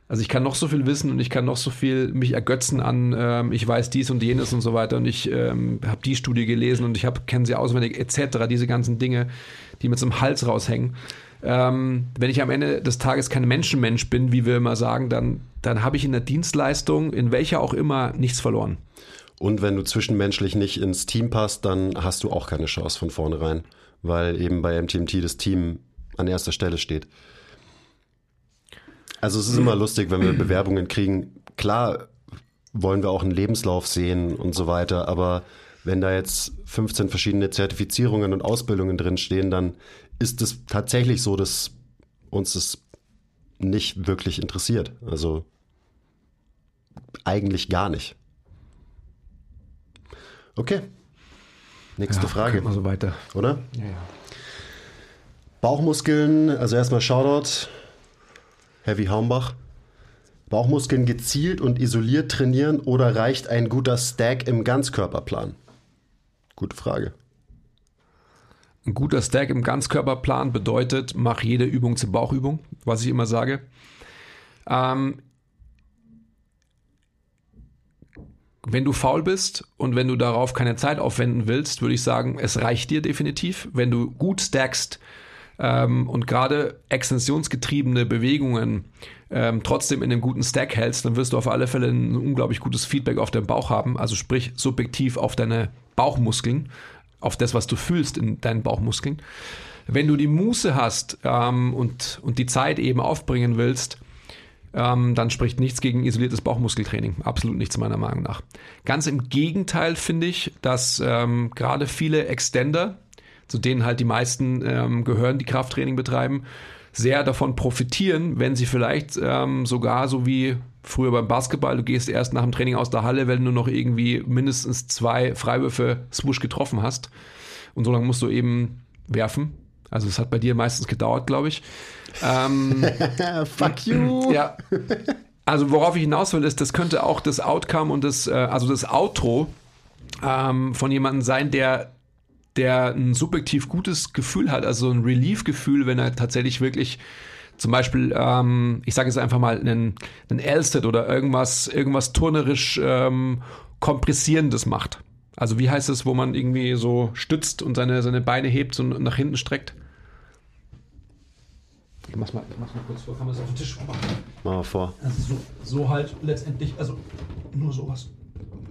Also ich kann noch so viel wissen und ich kann noch so viel mich ergötzen an, ähm, ich weiß dies und jenes und so weiter und ich ähm, habe die Studie gelesen und ich kenne sie auswendig etc., diese ganzen Dinge, die so einem Hals raushängen. Ähm, wenn ich am Ende des Tages kein Menschenmensch bin, wie wir immer sagen, dann, dann habe ich in der Dienstleistung, in welcher auch immer, nichts verloren. Und wenn du zwischenmenschlich nicht ins Team passt, dann hast du auch keine Chance von vornherein, weil eben bei MTMT das Team an erster Stelle steht. Also es ist immer lustig, wenn wir [clears throat] Bewerbungen kriegen. Klar wollen wir auch einen Lebenslauf sehen und so weiter, aber wenn da jetzt 15 verschiedene Zertifizierungen und Ausbildungen drin stehen, dann ist es tatsächlich so, dass uns das nicht wirklich interessiert. Also eigentlich gar nicht. Okay. Nächste ja, Frage. Mal so weiter. Oder? Ja, ja. Bauchmuskeln, also erstmal Shoutout, Heavy Haumbach. Bauchmuskeln gezielt und isoliert trainieren oder reicht ein guter Stack im Ganzkörperplan? Gute Frage. Ein guter Stack im Ganzkörperplan bedeutet, mach jede Übung zur Bauchübung, was ich immer sage. Ähm, wenn du faul bist und wenn du darauf keine Zeit aufwenden willst, würde ich sagen, es reicht dir definitiv. Wenn du gut stackst ähm, und gerade extensionsgetriebene Bewegungen ähm, trotzdem in einem guten Stack hältst, dann wirst du auf alle Fälle ein unglaublich gutes Feedback auf deinen Bauch haben, also sprich subjektiv auf deine Bauchmuskeln, auf das, was du fühlst in deinen Bauchmuskeln. Wenn du die Muße hast ähm, und, und die Zeit eben aufbringen willst, ähm, dann spricht nichts gegen isoliertes Bauchmuskeltraining. Absolut nichts meiner Meinung nach. Ganz im Gegenteil finde ich, dass ähm, gerade viele Extender, zu denen halt die meisten ähm, gehören, die Krafttraining betreiben, sehr davon profitieren, wenn sie vielleicht ähm, sogar so wie früher beim Basketball, du gehst erst nach dem Training aus der Halle, wenn du noch irgendwie mindestens zwei Freiwürfe swoosh getroffen hast. Und so lange musst du eben werfen. Also es hat bei dir meistens gedauert, glaube ich. Ähm, [laughs] Fuck you. [laughs] ja. Also worauf ich hinaus will, ist, das könnte auch das Outcome und das, äh, also das Outro ähm, von jemandem sein, der der ein subjektiv gutes Gefühl hat, also ein Relief-Gefühl, wenn er tatsächlich wirklich zum Beispiel, ähm, ich sage jetzt einfach mal, einen, einen Elsted oder irgendwas, irgendwas turnerisch ähm, kompressierendes macht. Also wie heißt es, wo man irgendwie so stützt und seine, seine Beine hebt und nach hinten streckt? Ich mach's mal, ich mach's mal kurz vor, kann man das auf den Tisch machen? Mal mal vor. Also so, so halt letztendlich, also nur sowas.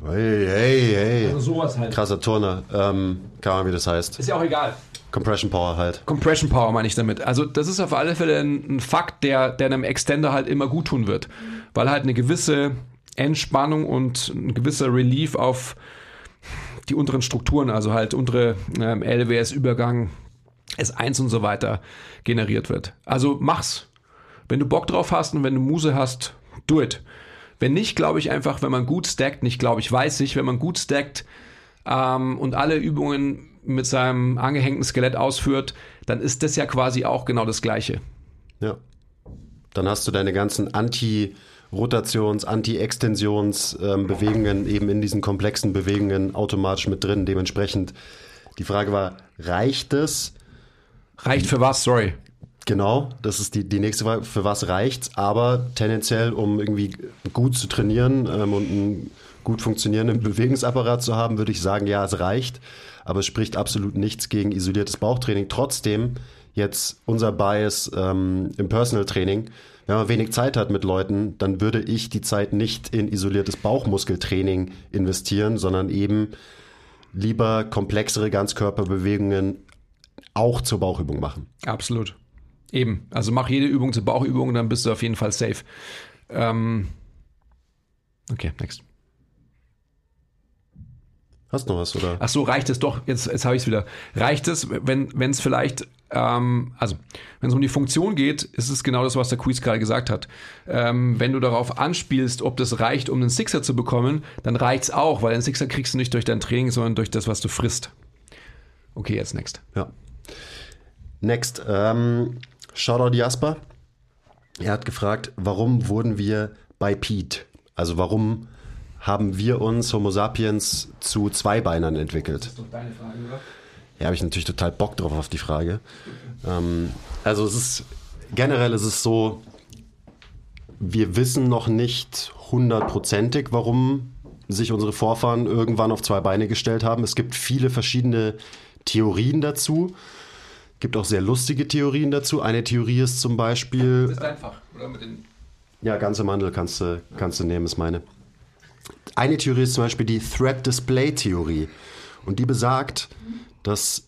Hey, hey, hey. Also sowas halt. Krasser Turner. Ähm, keine Ahnung, wie das heißt. Ist ja auch egal. Compression Power halt. Compression Power meine ich damit. Also das ist auf alle Fälle ein, Fakt, der, der einem Extender halt immer gut tun wird. Weil halt eine gewisse Entspannung und ein gewisser Relief auf die unteren Strukturen, also halt untere ähm, LWS-Übergang, S1 und so weiter generiert wird. Also mach's. Wenn du Bock drauf hast und wenn du Muse hast, do it. Wenn nicht, glaube ich einfach, wenn man gut stackt, nicht glaube ich, weiß ich, wenn man gut stackt ähm, und alle Übungen mit seinem angehängten Skelett ausführt, dann ist das ja quasi auch genau das Gleiche. Ja. Dann hast du deine ganzen Anti-Rotations-, Anti-Extensions-Bewegungen eben in diesen komplexen Bewegungen automatisch mit drin. Dementsprechend, die Frage war, reicht es? Reicht für was? Sorry. Genau, das ist die, die nächste Frage. Für was reicht's? Aber tendenziell, um irgendwie gut zu trainieren ähm, und einen gut funktionierenden Bewegungsapparat zu haben, würde ich sagen, ja, es reicht. Aber es spricht absolut nichts gegen isoliertes Bauchtraining. Trotzdem, jetzt unser Bias ähm, im Personal Training, wenn man wenig Zeit hat mit Leuten, dann würde ich die Zeit nicht in isoliertes Bauchmuskeltraining investieren, sondern eben lieber komplexere Ganzkörperbewegungen auch zur Bauchübung machen. Absolut. Eben. Also mach jede Übung zur Bauchübung, dann bist du auf jeden Fall safe. Ähm okay, next. Hast du noch was, oder? Ach so, reicht es doch, jetzt, jetzt habe ich es wieder. Reicht es, wenn es vielleicht, ähm, also wenn es um die Funktion geht, ist es genau das, was der Quiz gerade gesagt hat. Ähm, wenn du darauf anspielst, ob das reicht, um einen Sixer zu bekommen, dann reicht es auch, weil einen Sixer kriegst du nicht durch dein Training, sondern durch das, was du frisst. Okay, jetzt next. Ja. Next. Ähm, Shoutout Jasper. Er hat gefragt, warum wurden wir bei Pete? Also warum haben wir uns Homo sapiens zu Zweibeinern entwickelt? Das ist doch deine Frage, oder? Ja, habe ich natürlich total Bock drauf auf die Frage. Ähm, also es ist generell ist es so, wir wissen noch nicht hundertprozentig, warum sich unsere Vorfahren irgendwann auf zwei Beine gestellt haben. Es gibt viele verschiedene Theorien dazu. Gibt auch sehr lustige Theorien dazu. Eine Theorie ist zum Beispiel. Das ist einfach, oder? Mit den Ja, ganze Mandel kannst du, kannst du nehmen, ist meine. Eine Theorie ist zum Beispiel die Threat Display Theorie. Und die besagt, dass,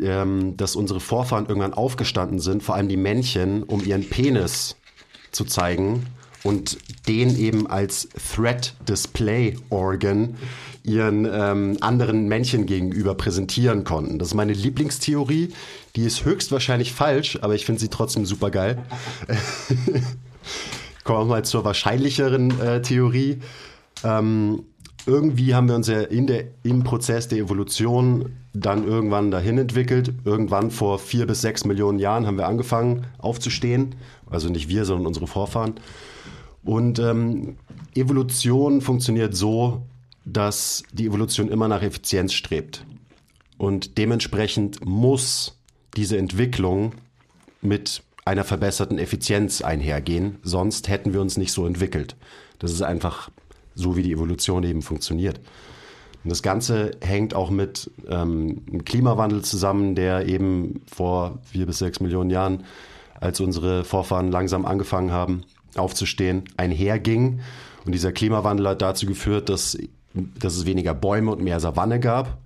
ähm, dass unsere Vorfahren irgendwann aufgestanden sind, vor allem die Männchen, um ihren Penis zu zeigen und den eben als Threat Display Organ ihren ähm, anderen Männchen gegenüber präsentieren konnten. Das ist meine Lieblingstheorie. Die ist höchstwahrscheinlich falsch, aber ich finde sie trotzdem super geil. [laughs] Kommen wir mal zur wahrscheinlicheren äh, Theorie. Ähm, irgendwie haben wir uns ja in der, im Prozess der Evolution dann irgendwann dahin entwickelt. Irgendwann vor vier bis sechs Millionen Jahren haben wir angefangen aufzustehen. Also nicht wir, sondern unsere Vorfahren. Und ähm, Evolution funktioniert so, dass die Evolution immer nach Effizienz strebt. Und dementsprechend muss diese Entwicklung mit einer verbesserten Effizienz einhergehen, sonst hätten wir uns nicht so entwickelt. Das ist einfach so, wie die Evolution eben funktioniert. Und das Ganze hängt auch mit ähm, Klimawandel zusammen, der eben vor vier bis sechs Millionen Jahren, als unsere Vorfahren langsam angefangen haben aufzustehen, einherging. Und dieser Klimawandel hat dazu geführt, dass, dass es weniger Bäume und mehr Savanne gab.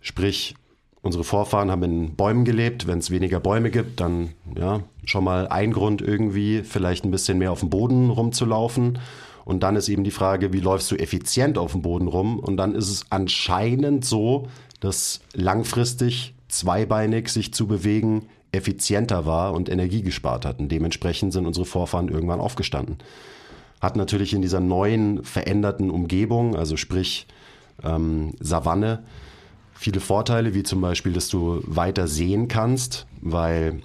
Sprich, unsere Vorfahren haben in Bäumen gelebt. Wenn es weniger Bäume gibt, dann ja, schon mal ein Grund irgendwie, vielleicht ein bisschen mehr auf dem Boden rumzulaufen. Und dann ist eben die Frage, wie läufst du effizient auf dem Boden rum? Und dann ist es anscheinend so, dass langfristig zweibeinig sich zu bewegen effizienter war und Energie gespart hat. Und dementsprechend sind unsere Vorfahren irgendwann aufgestanden. Hat natürlich in dieser neuen, veränderten Umgebung, also sprich ähm, Savanne, viele Vorteile, wie zum Beispiel, dass du weiter sehen kannst, weil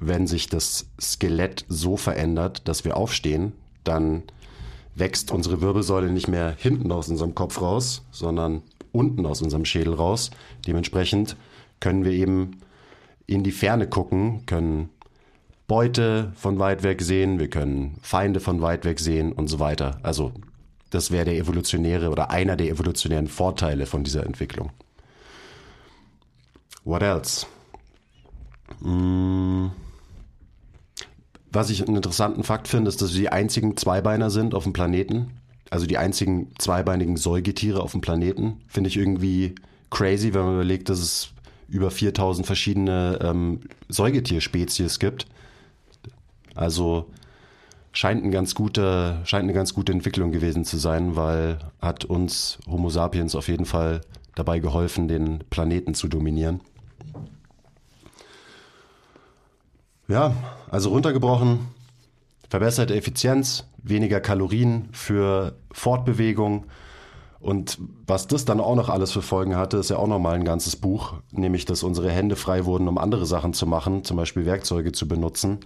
wenn sich das Skelett so verändert, dass wir aufstehen, dann wächst unsere Wirbelsäule nicht mehr hinten aus unserem Kopf raus, sondern unten aus unserem Schädel raus. Dementsprechend können wir eben in die Ferne gucken, können Beute von weit weg sehen, wir können Feinde von weit weg sehen und so weiter. Also das wäre der evolutionäre oder einer der evolutionären Vorteile von dieser Entwicklung. What else? Hm. Was ich einen interessanten Fakt finde, ist, dass wir die einzigen Zweibeiner sind auf dem Planeten. Also die einzigen zweibeinigen Säugetiere auf dem Planeten. Finde ich irgendwie crazy, wenn man überlegt, dass es über 4000 verschiedene ähm, Säugetierspezies gibt. Also scheint, ein ganz gute, scheint eine ganz gute Entwicklung gewesen zu sein, weil hat uns Homo sapiens auf jeden Fall dabei geholfen, den Planeten zu dominieren. Ja, also runtergebrochen, verbesserte Effizienz, weniger Kalorien für Fortbewegung. Und was das dann auch noch alles für Folgen hatte, ist ja auch nochmal ein ganzes Buch, nämlich dass unsere Hände frei wurden, um andere Sachen zu machen, zum Beispiel Werkzeuge zu benutzen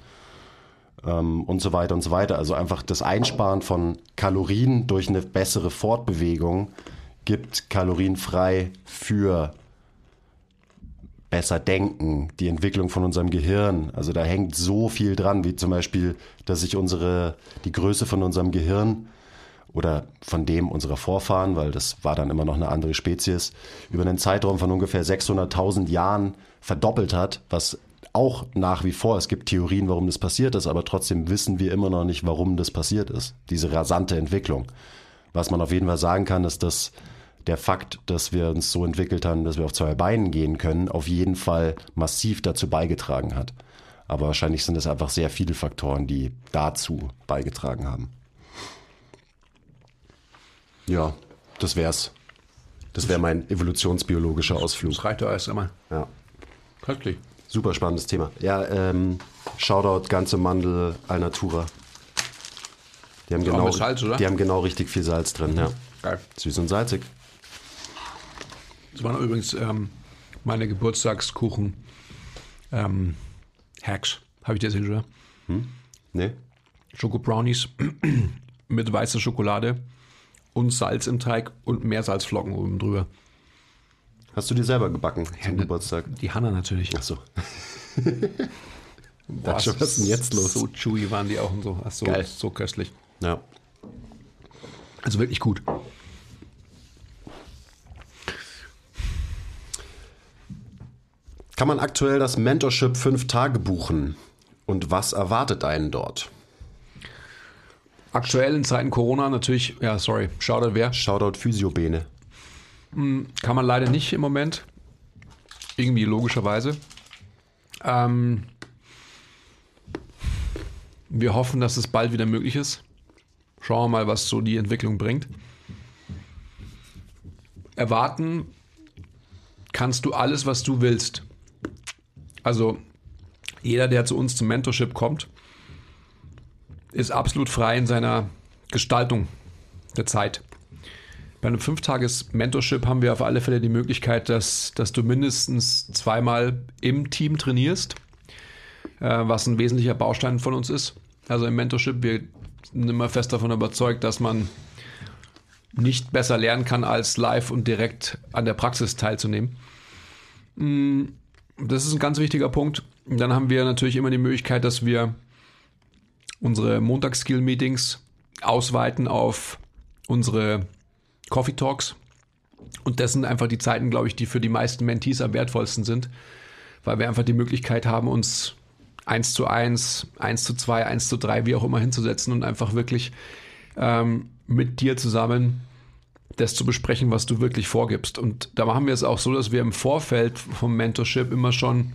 ähm, und so weiter und so weiter. Also einfach das Einsparen von Kalorien durch eine bessere Fortbewegung gibt Kalorien frei für besser denken, die Entwicklung von unserem Gehirn. Also da hängt so viel dran, wie zum Beispiel, dass sich unsere, die Größe von unserem Gehirn oder von dem unserer Vorfahren, weil das war dann immer noch eine andere Spezies, über einen Zeitraum von ungefähr 600.000 Jahren verdoppelt hat, was auch nach wie vor, es gibt Theorien, warum das passiert ist, aber trotzdem wissen wir immer noch nicht, warum das passiert ist, diese rasante Entwicklung. Was man auf jeden Fall sagen kann, ist, dass der Fakt, dass wir uns so entwickelt haben, dass wir auf zwei Beinen gehen können, auf jeden Fall massiv dazu beigetragen hat. Aber wahrscheinlich sind es einfach sehr viele Faktoren, die dazu beigetragen haben. Ja, das wär's. Das wäre mein evolutionsbiologischer Ausflug. Das reicht ja erst einmal. Ja. Köstlich. Super spannendes Thema. Ja, ähm, Shoutout ganze Mandel Alnatura. Die haben, genau, die haben genau richtig viel Salz drin, ja. Geil. Süß und salzig. Das waren übrigens ähm, meine Geburtstagskuchen ähm, Hacks. Habe ich dir erzählt, oder? Nee? Schoko Brownies [clears throat] mit weißer Schokolade und Salz im Teig und Meersalzflocken oben drüber. Hast du dir selber gebacken zum ne- Geburtstag? Die Hanna natürlich. Ach so. [laughs] Schon, was ist denn jetzt los? So chewy waren die auch und so. Ach, so, Geil. so köstlich. Ja. Also wirklich gut. Kann man aktuell das Mentorship 5 Tage buchen? Und was erwartet einen dort? Aktuell in Zeiten Corona natürlich, ja, sorry, Shoutout wer? Shoutout Physiobene. Kann man leider nicht im Moment. Irgendwie logischerweise. Ähm, wir hoffen, dass es bald wieder möglich ist. Schauen wir mal, was so die Entwicklung bringt. Erwarten kannst du alles, was du willst. Also jeder, der zu uns zum Mentorship kommt, ist absolut frei in seiner Gestaltung der Zeit. Bei einem Fünftages-Mentorship haben wir auf alle Fälle die Möglichkeit, dass, dass du mindestens zweimal im Team trainierst, äh, was ein wesentlicher Baustein von uns ist. Also im Mentorship, wir sind immer fest davon überzeugt, dass man nicht besser lernen kann, als live und direkt an der Praxis teilzunehmen. Mm, Das ist ein ganz wichtiger Punkt. Dann haben wir natürlich immer die Möglichkeit, dass wir unsere Montags-Skill-Meetings ausweiten auf unsere Coffee Talks. Und das sind einfach die Zeiten, glaube ich, die für die meisten Mentees am wertvollsten sind, weil wir einfach die Möglichkeit haben, uns eins zu eins, eins zu zwei, eins zu drei, wie auch immer hinzusetzen und einfach wirklich ähm, mit dir zusammen das zu besprechen, was du wirklich vorgibst. Und da machen wir es auch so, dass wir im Vorfeld vom Mentorship immer schon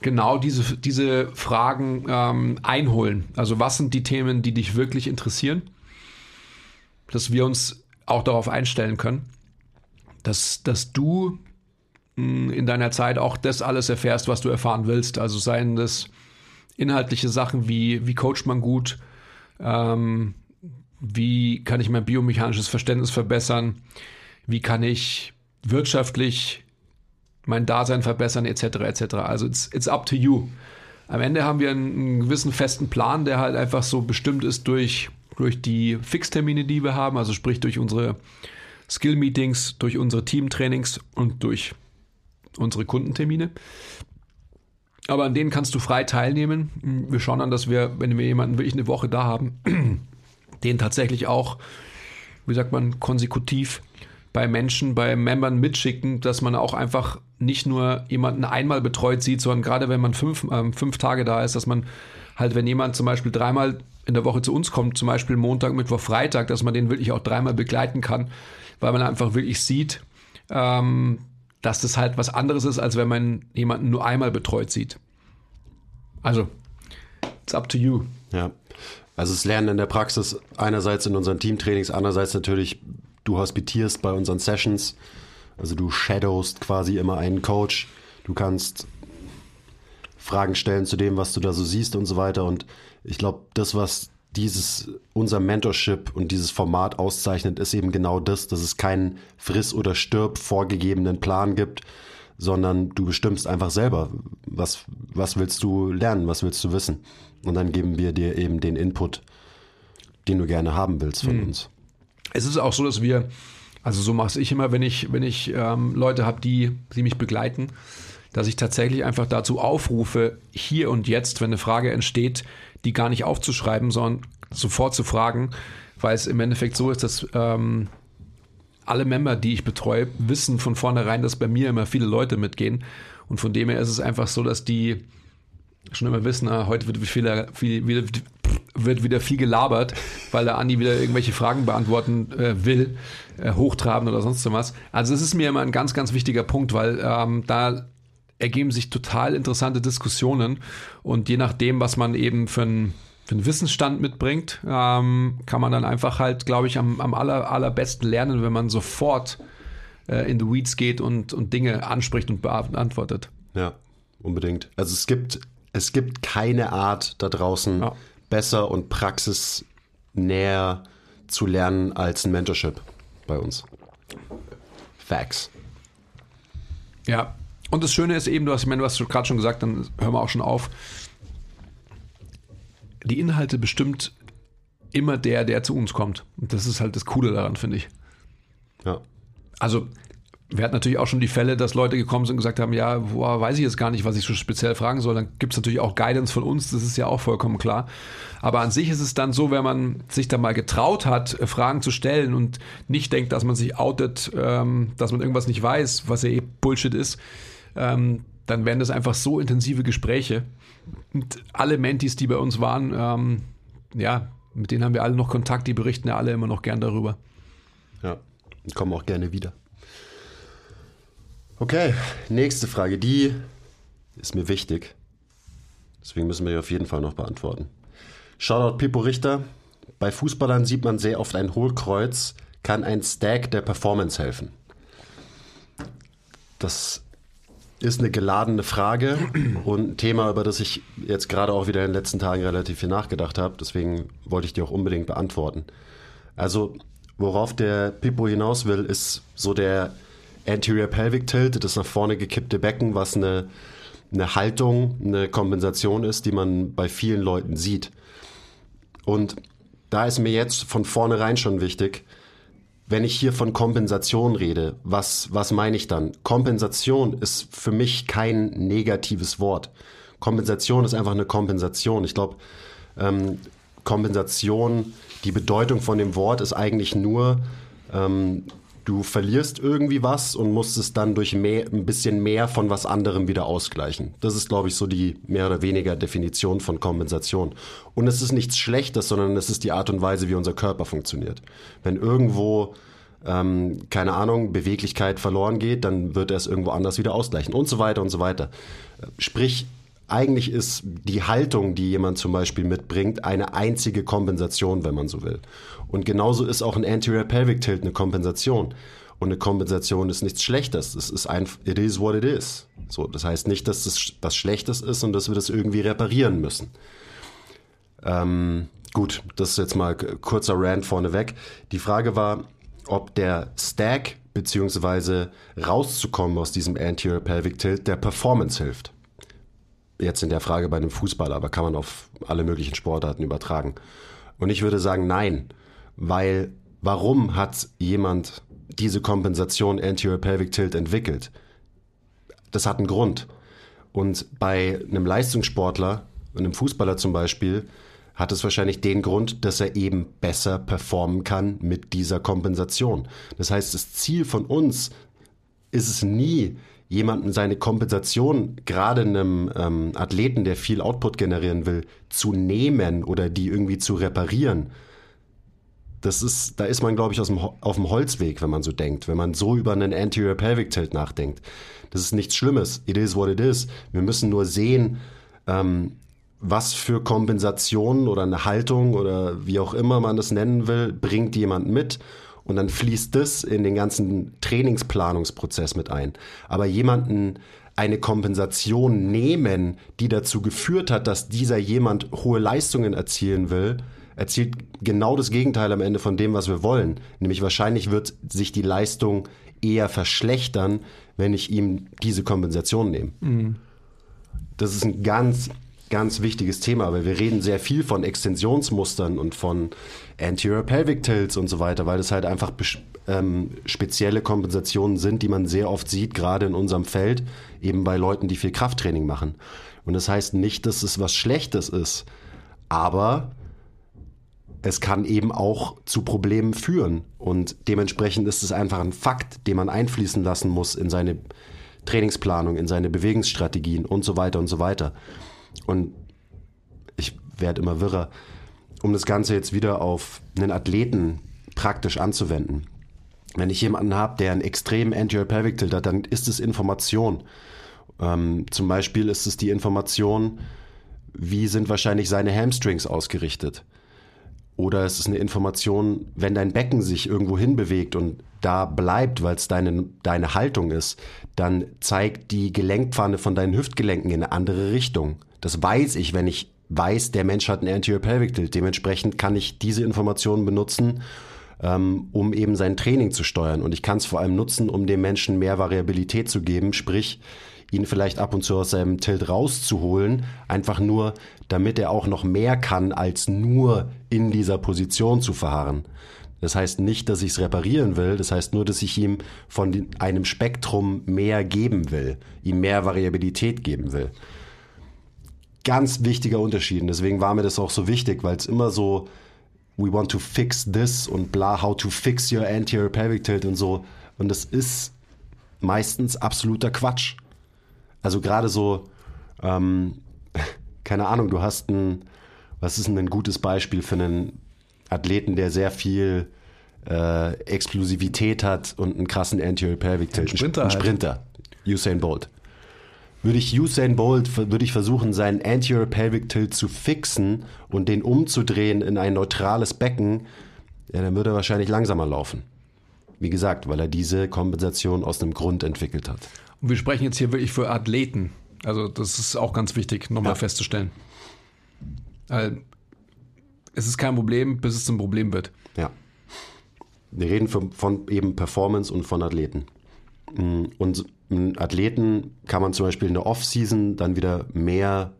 genau diese, diese Fragen ähm, einholen. Also was sind die Themen, die dich wirklich interessieren? Dass wir uns auch darauf einstellen können, dass, dass du in deiner Zeit auch das alles erfährst, was du erfahren willst. Also seien das inhaltliche Sachen wie, wie coacht man gut, ähm, wie kann ich mein biomechanisches Verständnis verbessern, wie kann ich wirtschaftlich mein Dasein verbessern, etc. etc. Also it's, it's up to you. Am Ende haben wir einen, einen gewissen festen Plan, der halt einfach so bestimmt ist durch, durch die Fixtermine, die wir haben, also sprich durch unsere Skill-Meetings, durch unsere Teamtrainings und durch unsere Kundentermine. Aber an denen kannst du frei teilnehmen. Wir schauen dann, dass wir, wenn wir jemanden wirklich eine Woche da haben, den tatsächlich auch, wie sagt man, konsekutiv bei Menschen, bei Membern mitschicken, dass man auch einfach nicht nur jemanden einmal betreut sieht, sondern gerade wenn man fünf, äh, fünf Tage da ist, dass man halt, wenn jemand zum Beispiel dreimal in der Woche zu uns kommt, zum Beispiel Montag, Mittwoch, Freitag, dass man den wirklich auch dreimal begleiten kann, weil man einfach wirklich sieht, ähm, dass das halt was anderes ist, als wenn man jemanden nur einmal betreut sieht. Also, it's up to you. Ja. Also das Lernen in der Praxis einerseits in unseren Teamtrainings, andererseits natürlich du hospitierst bei unseren Sessions. Also du shadowst quasi immer einen Coach. Du kannst Fragen stellen zu dem, was du da so siehst und so weiter. Und ich glaube, das, was dieses, unser Mentorship und dieses Format auszeichnet, ist eben genau das, dass es keinen Friss- oder Stirb vorgegebenen Plan gibt, sondern du bestimmst einfach selber, was, was willst du lernen, was willst du wissen. Und dann geben wir dir eben den Input, den du gerne haben willst von mhm. uns. Es ist auch so, dass wir, also so mache ich immer, wenn ich, wenn ich ähm, Leute habe, die, die mich begleiten, dass ich tatsächlich einfach dazu aufrufe, hier und jetzt, wenn eine Frage entsteht, die gar nicht aufzuschreiben, sondern sofort zu fragen, weil es im Endeffekt so ist, dass ähm, alle Member, die ich betreue, wissen von vornherein, dass bei mir immer viele Leute mitgehen. Und von dem her ist es einfach so, dass die schon immer wissen, ah, heute wird, viel, viel, wieder, wird wieder viel gelabert, weil der Andi wieder irgendwelche Fragen beantworten äh, will, äh, hochtraben oder sonst was. Also es ist mir immer ein ganz, ganz wichtiger Punkt, weil ähm, da ergeben sich total interessante Diskussionen und je nachdem, was man eben für einen für einen Wissensstand mitbringt, ähm, kann man dann einfach halt, glaube ich, am, am aller, allerbesten lernen, wenn man sofort äh, in the weeds geht und, und Dinge anspricht und beantwortet. Ja, unbedingt. Also es gibt, es gibt keine Art da draußen ja. besser und praxisnäher zu lernen als ein Mentorship bei uns. Facts. Ja, und das Schöne ist eben, du hast, ich meine, du hast gerade schon gesagt, dann hören wir auch schon auf. Die Inhalte bestimmt immer der, der zu uns kommt. Und das ist halt das Coole daran, finde ich. Ja. Also, wir hatten natürlich auch schon die Fälle, dass Leute gekommen sind und gesagt haben, ja, boah, weiß ich jetzt gar nicht, was ich so speziell fragen soll. Dann gibt es natürlich auch Guidance von uns, das ist ja auch vollkommen klar. Aber an sich ist es dann so, wenn man sich da mal getraut hat, äh, Fragen zu stellen und nicht denkt, dass man sich outet, ähm, dass man irgendwas nicht weiß, was ja eh Bullshit ist, ähm, dann werden das einfach so intensive Gespräche. Und alle Mentis, die bei uns waren, ähm, ja, mit denen haben wir alle noch Kontakt, die berichten ja alle immer noch gern darüber. Ja, kommen auch gerne wieder. Okay, nächste Frage, die ist mir wichtig. Deswegen müssen wir die auf jeden Fall noch beantworten. Shoutout Pippo Richter. Bei Fußballern sieht man sehr oft ein Hohlkreuz. Kann ein Stack der Performance helfen? Das ist eine geladene Frage und ein Thema, über das ich jetzt gerade auch wieder in den letzten Tagen relativ viel nachgedacht habe. Deswegen wollte ich die auch unbedingt beantworten. Also, worauf der Pippo hinaus will, ist so der Anterior Pelvic Tilt, das nach vorne gekippte Becken, was eine, eine Haltung, eine Kompensation ist, die man bei vielen Leuten sieht. Und da ist mir jetzt von vornherein schon wichtig, wenn ich hier von Kompensation rede, was, was meine ich dann? Kompensation ist für mich kein negatives Wort. Kompensation ist einfach eine Kompensation. Ich glaube, ähm, Kompensation, die Bedeutung von dem Wort ist eigentlich nur, ähm, du verlierst irgendwie was und musst es dann durch mehr, ein bisschen mehr von was anderem wieder ausgleichen. Das ist, glaube ich, so die mehr oder weniger Definition von Kompensation. Und es ist nichts Schlechtes, sondern es ist die Art und Weise, wie unser Körper funktioniert. Wenn irgendwo ähm, keine Ahnung, Beweglichkeit verloren geht, dann wird er es irgendwo anders wieder ausgleichen und so weiter und so weiter. Sprich, eigentlich ist die Haltung, die jemand zum Beispiel mitbringt, eine einzige Kompensation, wenn man so will. Und genauso ist auch ein Anterior Pelvic Tilt eine Kompensation. Und eine Kompensation ist nichts Schlechtes. Es ist einfach, it is what it is. So, das heißt nicht, dass das was Schlechtes ist und dass wir das irgendwie reparieren müssen. Ähm, gut, das ist jetzt mal kurzer Rant vorneweg. Die Frage war, ob der Stack beziehungsweise rauszukommen aus diesem Anterior Pelvic Tilt der Performance hilft. Jetzt in der Frage bei einem Fußballer, aber kann man auf alle möglichen Sportarten übertragen. Und ich würde sagen, nein, weil warum hat jemand diese Kompensation Anterior Pelvic Tilt entwickelt? Das hat einen Grund. Und bei einem Leistungssportler, einem Fußballer zum Beispiel, hat es wahrscheinlich den Grund, dass er eben besser performen kann mit dieser Kompensation. Das heißt, das Ziel von uns ist es nie, jemanden seine Kompensation, gerade einem ähm, Athleten, der viel Output generieren will, zu nehmen oder die irgendwie zu reparieren. Das ist, da ist man, glaube ich, aus dem, auf dem Holzweg, wenn man so denkt, wenn man so über einen Anterior Pelvic Tilt nachdenkt. Das ist nichts Schlimmes. It is what it is. Wir müssen nur sehen, ähm, was für Kompensation oder eine Haltung oder wie auch immer man das nennen will, bringt jemand mit und dann fließt das in den ganzen Trainingsplanungsprozess mit ein. Aber jemanden eine Kompensation nehmen, die dazu geführt hat, dass dieser jemand hohe Leistungen erzielen will, erzielt genau das Gegenteil am Ende von dem, was wir wollen. Nämlich wahrscheinlich wird sich die Leistung eher verschlechtern, wenn ich ihm diese Kompensation nehme. Mhm. Das ist ein ganz ganz wichtiges Thema, weil wir reden sehr viel von Extensionsmustern und von Anterior Pelvic Tilts und so weiter, weil das halt einfach ähm, spezielle Kompensationen sind, die man sehr oft sieht, gerade in unserem Feld, eben bei Leuten, die viel Krafttraining machen. Und das heißt nicht, dass es was Schlechtes ist, aber es kann eben auch zu Problemen führen. Und dementsprechend ist es einfach ein Fakt, den man einfließen lassen muss in seine Trainingsplanung, in seine Bewegungsstrategien und so weiter und so weiter. Und ich werde immer wirrer, um das Ganze jetzt wieder auf einen Athleten praktisch anzuwenden. Wenn ich jemanden habe, der einen extremen Anterior Pelvic Tilt hat, dann ist es Information. Ähm, zum Beispiel ist es die Information, wie sind wahrscheinlich seine Hamstrings ausgerichtet. Oder es ist eine Information, wenn dein Becken sich irgendwo hinbewegt und da bleibt, weil es deine, deine Haltung ist, dann zeigt die Gelenkpfanne von deinen Hüftgelenken in eine andere Richtung. Das weiß ich, wenn ich weiß, der Mensch hat einen Anterior Pelvic Tilt. Dementsprechend kann ich diese Informationen benutzen, ähm, um eben sein Training zu steuern. Und ich kann es vor allem nutzen, um dem Menschen mehr Variabilität zu geben, sprich ihn vielleicht ab und zu aus seinem Tilt rauszuholen, einfach nur, damit er auch noch mehr kann, als nur in dieser Position zu verharren. Das heißt nicht, dass ich es reparieren will, das heißt nur, dass ich ihm von einem Spektrum mehr geben will, ihm mehr Variabilität geben will ganz wichtiger Unterschied. Und deswegen war mir das auch so wichtig, weil es immer so, we want to fix this und bla, how to fix your anterior pelvic tilt und so. Und das ist meistens absoluter Quatsch. Also gerade so, ähm, [laughs] keine Ahnung, du hast ein, was ist denn ein gutes Beispiel für einen Athleten, der sehr viel äh, Explosivität hat und einen krassen Anterior Pelvic Tilt. Ein Sprinter. Ein Sprinter. Halt. Usain Bolt würde ich Usain Bolt, würde ich versuchen, seinen Anterior Pelvic Tilt zu fixen und den umzudrehen in ein neutrales Becken, ja, dann würde er wahrscheinlich langsamer laufen. Wie gesagt, weil er diese Kompensation aus einem Grund entwickelt hat. Und wir sprechen jetzt hier wirklich für Athleten. Also das ist auch ganz wichtig, nochmal ja. festzustellen. Es ist kein Problem, bis es zum Problem wird. Ja. Wir reden von, von eben Performance und von Athleten. Mm, und einen Athleten kann man zum Beispiel in der Off-Season dann wieder mehr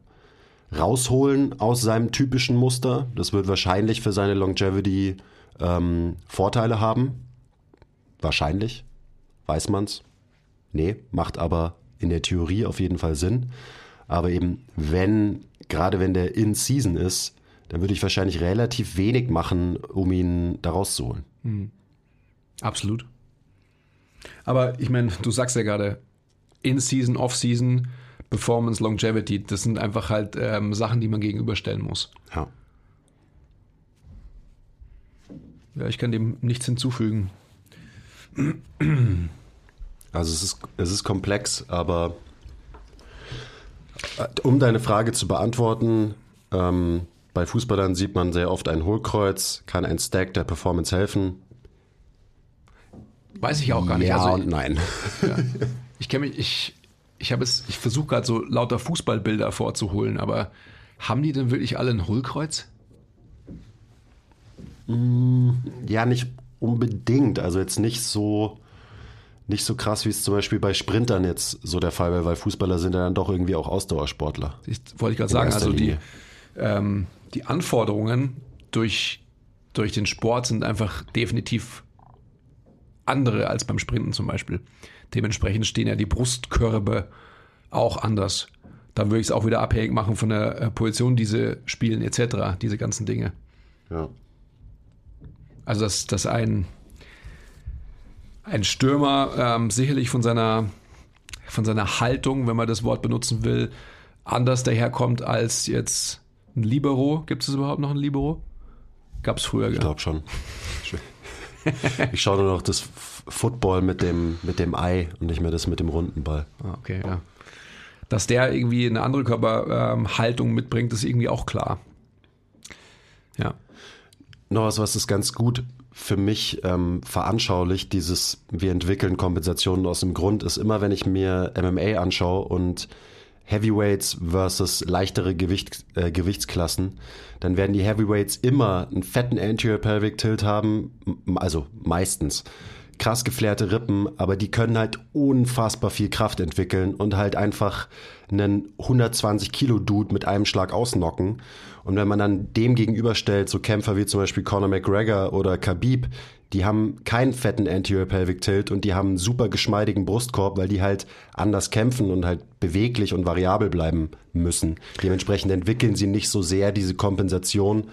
rausholen aus seinem typischen Muster. Das wird wahrscheinlich für seine Longevity ähm, Vorteile haben. Wahrscheinlich. Weiß man's? Nee, macht aber in der Theorie auf jeden Fall Sinn. Aber eben, wenn, gerade wenn der in-Season ist, dann würde ich wahrscheinlich relativ wenig machen, um ihn da rauszuholen. Mhm. Absolut. Aber ich meine, du sagst ja gerade, In-Season, Off-Season, Performance, Longevity, das sind einfach halt ähm, Sachen, die man gegenüberstellen muss. Ja. Ja, ich kann dem nichts hinzufügen. Also es ist, es ist komplex, aber äh, um deine Frage zu beantworten, ähm, bei Fußballern sieht man sehr oft ein Hohlkreuz, kann ein Stack der Performance helfen. Weiß ich auch gar nicht. Ja also, und nein. Ja. Ich kenne mich, ich, ich habe es, ich versuche gerade so lauter Fußballbilder vorzuholen, aber haben die denn wirklich alle ein Hohlkreuz? Ja, nicht unbedingt. Also jetzt nicht so, nicht so krass, wie es zum Beispiel bei Sprintern jetzt so der Fall wäre, weil Fußballer sind ja dann doch irgendwie auch Ausdauersportler. Ich, wollte ich gerade sagen, also die, ähm, die Anforderungen durch, durch den Sport sind einfach definitiv andere als beim Sprinten zum Beispiel. Dementsprechend stehen ja die Brustkörbe auch anders. Da würde ich es auch wieder abhängig machen von der äh, Position, die sie spielen, etc., diese ganzen Dinge. Ja. Also, dass, dass ein, ein Stürmer ähm, sicherlich von seiner, von seiner Haltung, wenn man das Wort benutzen will, anders daherkommt als jetzt ein Libero. Gibt es überhaupt noch ein Libero? Gab es früher, Ich gell? glaube schon. [laughs] [laughs] Ich schaue nur noch das Football mit dem, mit dem Ei und nicht mehr das mit dem runden Ball. Ah, okay, ja. Dass der irgendwie eine andere Körperhaltung mitbringt, ist irgendwie auch klar. Ja. Noch was, was ist ganz gut für mich ähm, veranschaulicht, dieses wir entwickeln Kompensationen aus dem Grund, ist immer, wenn ich mir MMA anschaue und Heavyweights versus leichtere Gewicht, äh, Gewichtsklassen, dann werden die Heavyweights immer einen fetten Anterior Pelvic Tilt haben, also meistens. Krass geflärte Rippen, aber die können halt unfassbar viel Kraft entwickeln und halt einfach einen 120 Kilo Dude mit einem Schlag ausnocken. Und wenn man dann dem gegenüberstellt, so Kämpfer wie zum Beispiel Conor McGregor oder Khabib, die haben keinen fetten Anterior Pelvic Tilt und die haben einen super geschmeidigen Brustkorb, weil die halt anders kämpfen und halt beweglich und variabel bleiben müssen. Dementsprechend entwickeln sie nicht so sehr diese Kompensation,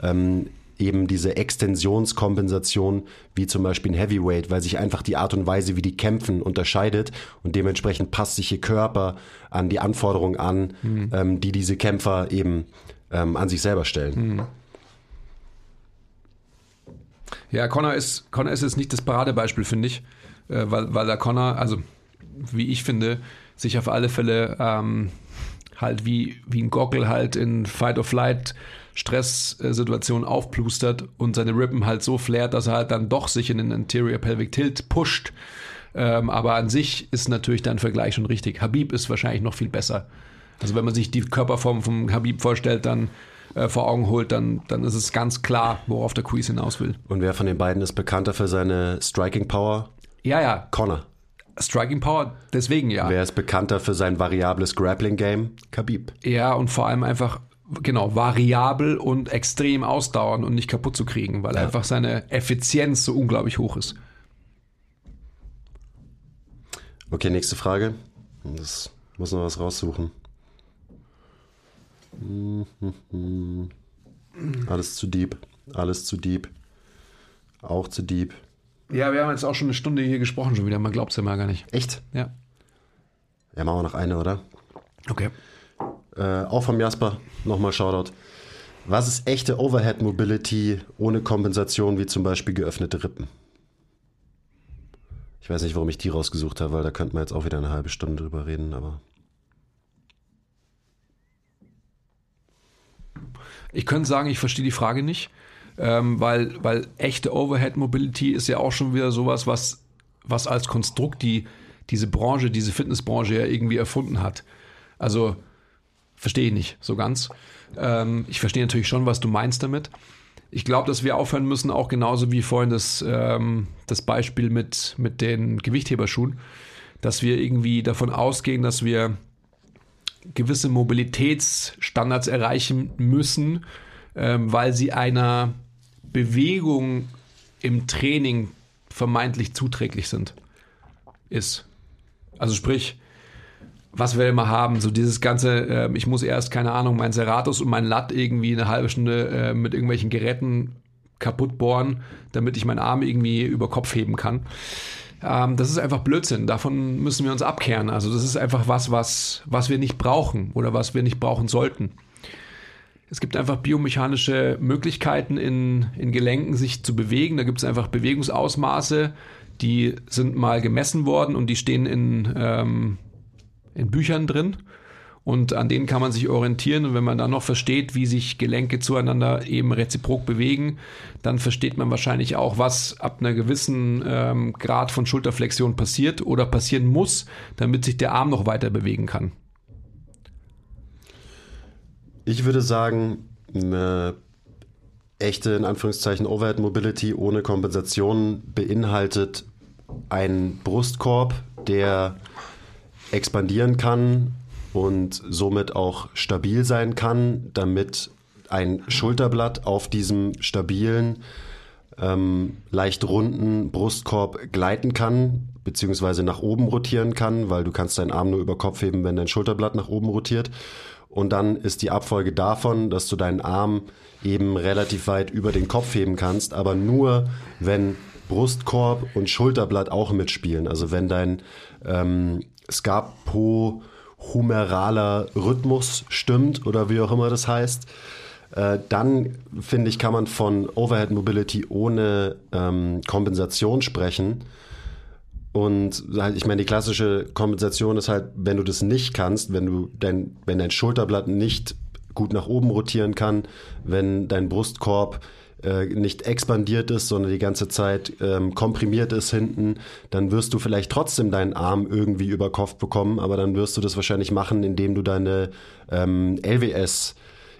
ähm, eben diese Extensionskompensation, wie zum Beispiel ein Heavyweight, weil sich einfach die Art und Weise, wie die kämpfen, unterscheidet. Und dementsprechend passt sich ihr Körper an die Anforderungen an, ähm, die diese Kämpfer eben ähm, an sich selber stellen. Ja, Connor ist, Connor ist jetzt nicht das Paradebeispiel, finde ich, äh, weil, weil der Connor, also wie ich finde, sich auf alle Fälle ähm, halt wie, wie ein Gockel halt in Fight-of-Flight Stresssituationen aufplustert und seine Rippen halt so flärt, dass er halt dann doch sich in den Anterior Pelvic Tilt pusht. Ähm, aber an sich ist natürlich dein Vergleich schon richtig. Habib ist wahrscheinlich noch viel besser. Also wenn man sich die Körperform vom Habib vorstellt, dann äh, vor Augen holt, dann, dann ist es ganz klar, worauf der Quiz hinaus will. Und wer von den beiden ist bekannter für seine Striking Power? Ja, ja, Connor. Striking Power, deswegen ja. Wer ist bekannter für sein variables Grappling Game? Khabib. Ja, und vor allem einfach, genau, variabel und extrem ausdauern und nicht kaputt zu kriegen, weil einfach seine Effizienz so unglaublich hoch ist. Okay, nächste Frage. Das muss noch was raussuchen. Alles zu deep. Alles zu deep. Auch zu deep. Ja, wir haben jetzt auch schon eine Stunde hier gesprochen schon wieder, man glaubt es ja mal gar nicht. Echt? Ja. Ja, machen wir noch eine, oder? Okay. Äh, auch vom Jasper. Nochmal Shoutout. Was ist echte Overhead Mobility ohne Kompensation, wie zum Beispiel geöffnete Rippen? Ich weiß nicht, warum ich die rausgesucht habe, weil da könnten wir jetzt auch wieder eine halbe Stunde drüber reden, aber. Ich könnte sagen, ich verstehe die Frage nicht, ähm, weil, weil echte Overhead Mobility ist ja auch schon wieder sowas, was, was als Konstrukt die, diese Branche, diese Fitnessbranche ja irgendwie erfunden hat. Also verstehe ich nicht so ganz. Ähm, ich verstehe natürlich schon, was du meinst damit. Ich glaube, dass wir aufhören müssen, auch genauso wie vorhin das, ähm, das Beispiel mit, mit den Gewichtheberschuhen, dass wir irgendwie davon ausgehen, dass wir gewisse Mobilitätsstandards erreichen müssen, ähm, weil sie einer Bewegung im Training vermeintlich zuträglich sind. Ist. Also sprich, was wir immer haben, so dieses ganze, ähm, ich muss erst, keine Ahnung, mein Serratus und mein Lat irgendwie eine halbe Stunde äh, mit irgendwelchen Geräten kaputt bohren, damit ich meinen Arm irgendwie über Kopf heben kann. Ähm, das ist einfach Blödsinn. Davon müssen wir uns abkehren. Also das ist einfach was, was, was wir nicht brauchen oder was wir nicht brauchen sollten. Es gibt einfach biomechanische Möglichkeiten in, in Gelenken, sich zu bewegen. Da gibt es einfach Bewegungsausmaße, die sind mal gemessen worden und die stehen in, ähm, in Büchern drin. und an denen kann man sich orientieren. Und wenn man dann noch versteht, wie sich Gelenke zueinander eben reziprok bewegen, dann versteht man wahrscheinlich auch, was ab einer gewissen ähm, Grad von Schulterflexion passiert oder passieren muss, damit sich der Arm noch weiter bewegen kann. Ich würde sagen, eine echte, in Anführungszeichen, Overhead Mobility ohne Kompensation beinhaltet einen Brustkorb, der expandieren kann und somit auch stabil sein kann, damit ein Schulterblatt auf diesem stabilen, ähm, leicht runden Brustkorb gleiten kann, beziehungsweise nach oben rotieren kann, weil du kannst deinen Arm nur über Kopf heben, wenn dein Schulterblatt nach oben rotiert. Und dann ist die Abfolge davon, dass du deinen Arm eben relativ weit über den Kopf heben kannst, aber nur, wenn Brustkorb und Schulterblatt auch mitspielen. Also wenn dein ähm, Scapo humeraler Rhythmus stimmt oder wie auch immer das heißt, äh, dann finde ich, kann man von Overhead Mobility ohne ähm, Kompensation sprechen. Und halt, ich meine, die klassische Kompensation ist halt, wenn du das nicht kannst, wenn du dein, wenn dein Schulterblatt nicht gut nach oben rotieren kann, wenn dein Brustkorb äh, nicht expandiert ist, sondern die ganze Zeit ähm, komprimiert ist hinten, dann wirst du vielleicht trotzdem deinen Arm irgendwie über Kopf bekommen, aber dann wirst du das wahrscheinlich machen, indem du deine ähm, LWS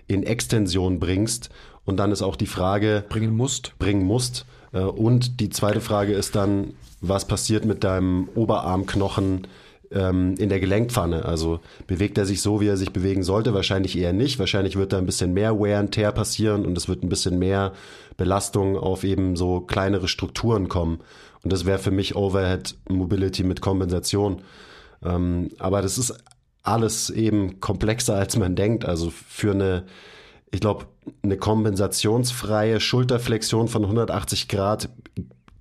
in Extension bringst. Und dann ist auch die Frage. Bringen musst. Bringen musst. Äh, und die zweite Frage ist dann, was passiert mit deinem Oberarmknochen? Ähm, in der Gelenkpfanne. Also bewegt er sich so, wie er sich bewegen sollte? Wahrscheinlich eher nicht. Wahrscheinlich wird da ein bisschen mehr Wear and Tear passieren und es wird ein bisschen mehr Belastung auf eben so kleinere Strukturen kommen. Und das wäre für mich Overhead Mobility mit Kompensation. Ähm, aber das ist alles eben komplexer, als man denkt. Also für eine, ich glaube, eine kompensationsfreie Schulterflexion von 180 Grad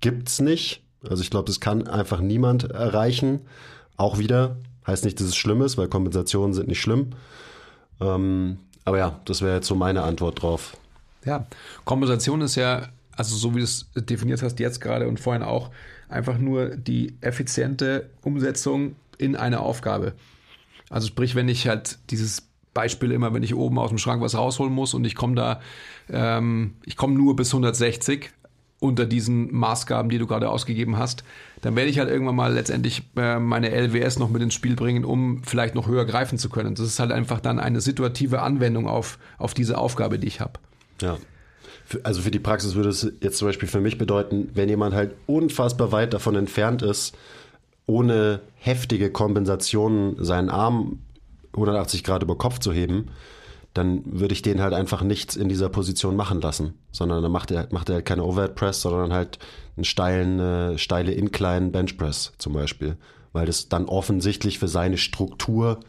gibt's nicht. Also ich glaube, das kann einfach niemand erreichen. Auch wieder, heißt nicht, dass es schlimm ist, weil Kompensationen sind nicht schlimm. Ähm, aber ja, das wäre jetzt so meine Antwort drauf. Ja, Kompensation ist ja, also so wie du es definiert hast, jetzt gerade und vorhin auch, einfach nur die effiziente Umsetzung in eine Aufgabe. Also sprich, wenn ich halt dieses Beispiel immer, wenn ich oben aus dem Schrank was rausholen muss und ich komme da, ähm, ich komme nur bis 160, unter diesen Maßgaben, die du gerade ausgegeben hast, dann werde ich halt irgendwann mal letztendlich äh, meine LWS noch mit ins Spiel bringen, um vielleicht noch höher greifen zu können. Das ist halt einfach dann eine situative Anwendung auf, auf diese Aufgabe, die ich habe. Ja. Also für die Praxis würde es jetzt zum Beispiel für mich bedeuten, wenn jemand halt unfassbar weit davon entfernt ist, ohne heftige Kompensationen seinen Arm 180 Grad über Kopf zu heben, dann würde ich den halt einfach nichts in dieser Position machen lassen, sondern dann macht er, macht er halt keine Overhead Press, sondern halt einen steilen, äh, steile Incline Bench Press zum Beispiel, weil das dann offensichtlich für seine Struktur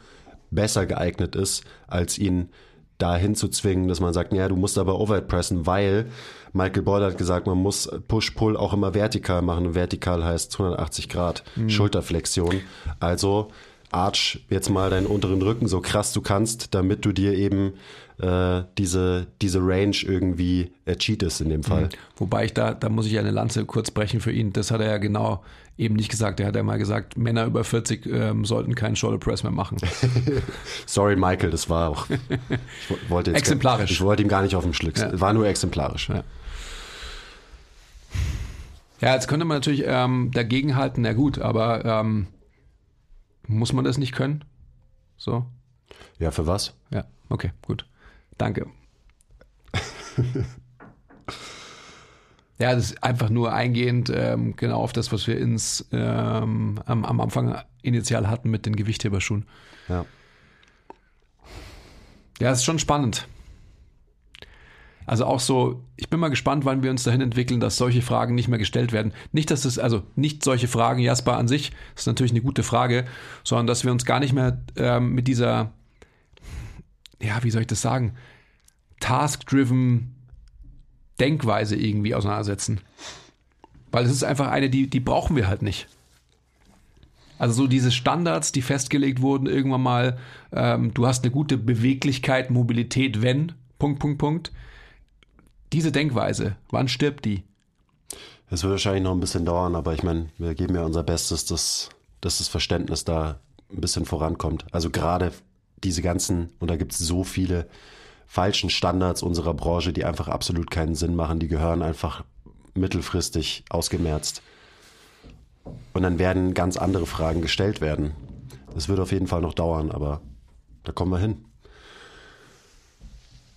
besser geeignet ist, als ihn dahin zu zwingen, dass man sagt, ja, du musst aber Overhead pressen, weil Michael Boyle hat gesagt, man muss Push-Pull auch immer vertikal machen. vertikal heißt 180 Grad mhm. Schulterflexion. Also Arch jetzt mal deinen unteren Rücken so krass du kannst, damit du dir eben äh, diese, diese Range irgendwie ercheatest in dem Fall. Mhm. Wobei ich da, da muss ich eine Lanze kurz brechen für ihn. Das hat er ja genau eben nicht gesagt. Er hat ja mal gesagt, Männer über 40 ähm, sollten keinen Shoulder Press mehr machen. [laughs] Sorry, Michael, das war auch. [laughs] Ich wollte jetzt exemplarisch. Gar, ich wollte ihm gar nicht auf den Schlick. Ja. War nur exemplarisch. Ja. Ja, jetzt könnte man natürlich ähm, dagegenhalten, na gut, aber ähm, muss man das nicht können? So? Ja, für was? Ja, okay, gut. Danke. [laughs] ja, das ist einfach nur eingehend ähm, genau auf das, was wir ins, ähm, am, am Anfang initial hatten mit den Gewichtheberschuhen. Ja. Ja, ist schon spannend. Also auch so, ich bin mal gespannt, wann wir uns dahin entwickeln, dass solche Fragen nicht mehr gestellt werden. Nicht, dass es, also nicht solche Fragen, Jasper an sich, ist natürlich eine gute Frage, sondern dass wir uns gar nicht mehr ähm, mit dieser, ja, wie soll ich das sagen, task-driven Denkweise irgendwie auseinandersetzen. Weil es ist einfach eine, die, die brauchen wir halt nicht. Also so diese Standards, die festgelegt wurden irgendwann mal, ähm, du hast eine gute Beweglichkeit, Mobilität, wenn, Punkt, Punkt, Punkt diese Denkweise, wann stirbt die? Es wird wahrscheinlich noch ein bisschen dauern, aber ich meine, wir geben ja unser Bestes, dass, dass das Verständnis da ein bisschen vorankommt. Also gerade diese ganzen, und da gibt es so viele falschen Standards unserer Branche, die einfach absolut keinen Sinn machen, die gehören einfach mittelfristig ausgemerzt. Und dann werden ganz andere Fragen gestellt werden. Das wird auf jeden Fall noch dauern, aber da kommen wir hin.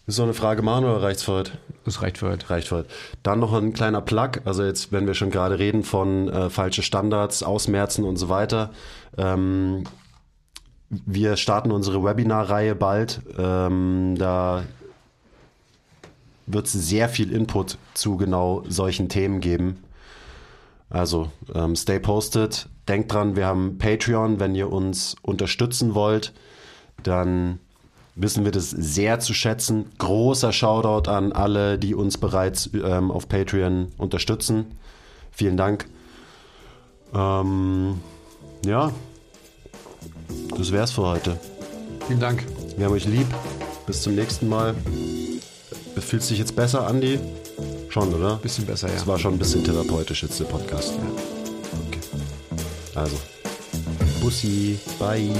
Ist noch eine Frage machen oder reicht's für heute? Das reicht für heute. Reicht für heute. Dann noch ein kleiner Plug. Also jetzt, wenn wir schon gerade reden von äh, falsche Standards, Ausmerzen und so weiter. Ähm, wir starten unsere Webinar-Reihe bald. Ähm, da wird es sehr viel Input zu genau solchen Themen geben. Also ähm, stay posted. Denkt dran, wir haben Patreon. Wenn ihr uns unterstützen wollt, dann wissen wir das sehr zu schätzen. Großer Shoutout an alle, die uns bereits ähm, auf Patreon unterstützen. Vielen Dank. Ähm, ja, das wär's für heute. Vielen Dank. Wir haben euch lieb. Bis zum nächsten Mal. Fühlt sich jetzt besser, Andi? Schon, oder? Bisschen besser, ja. Es war schon ein bisschen therapeutisch jetzt der Podcast. Ja. Okay. Also. Bussi. Bye.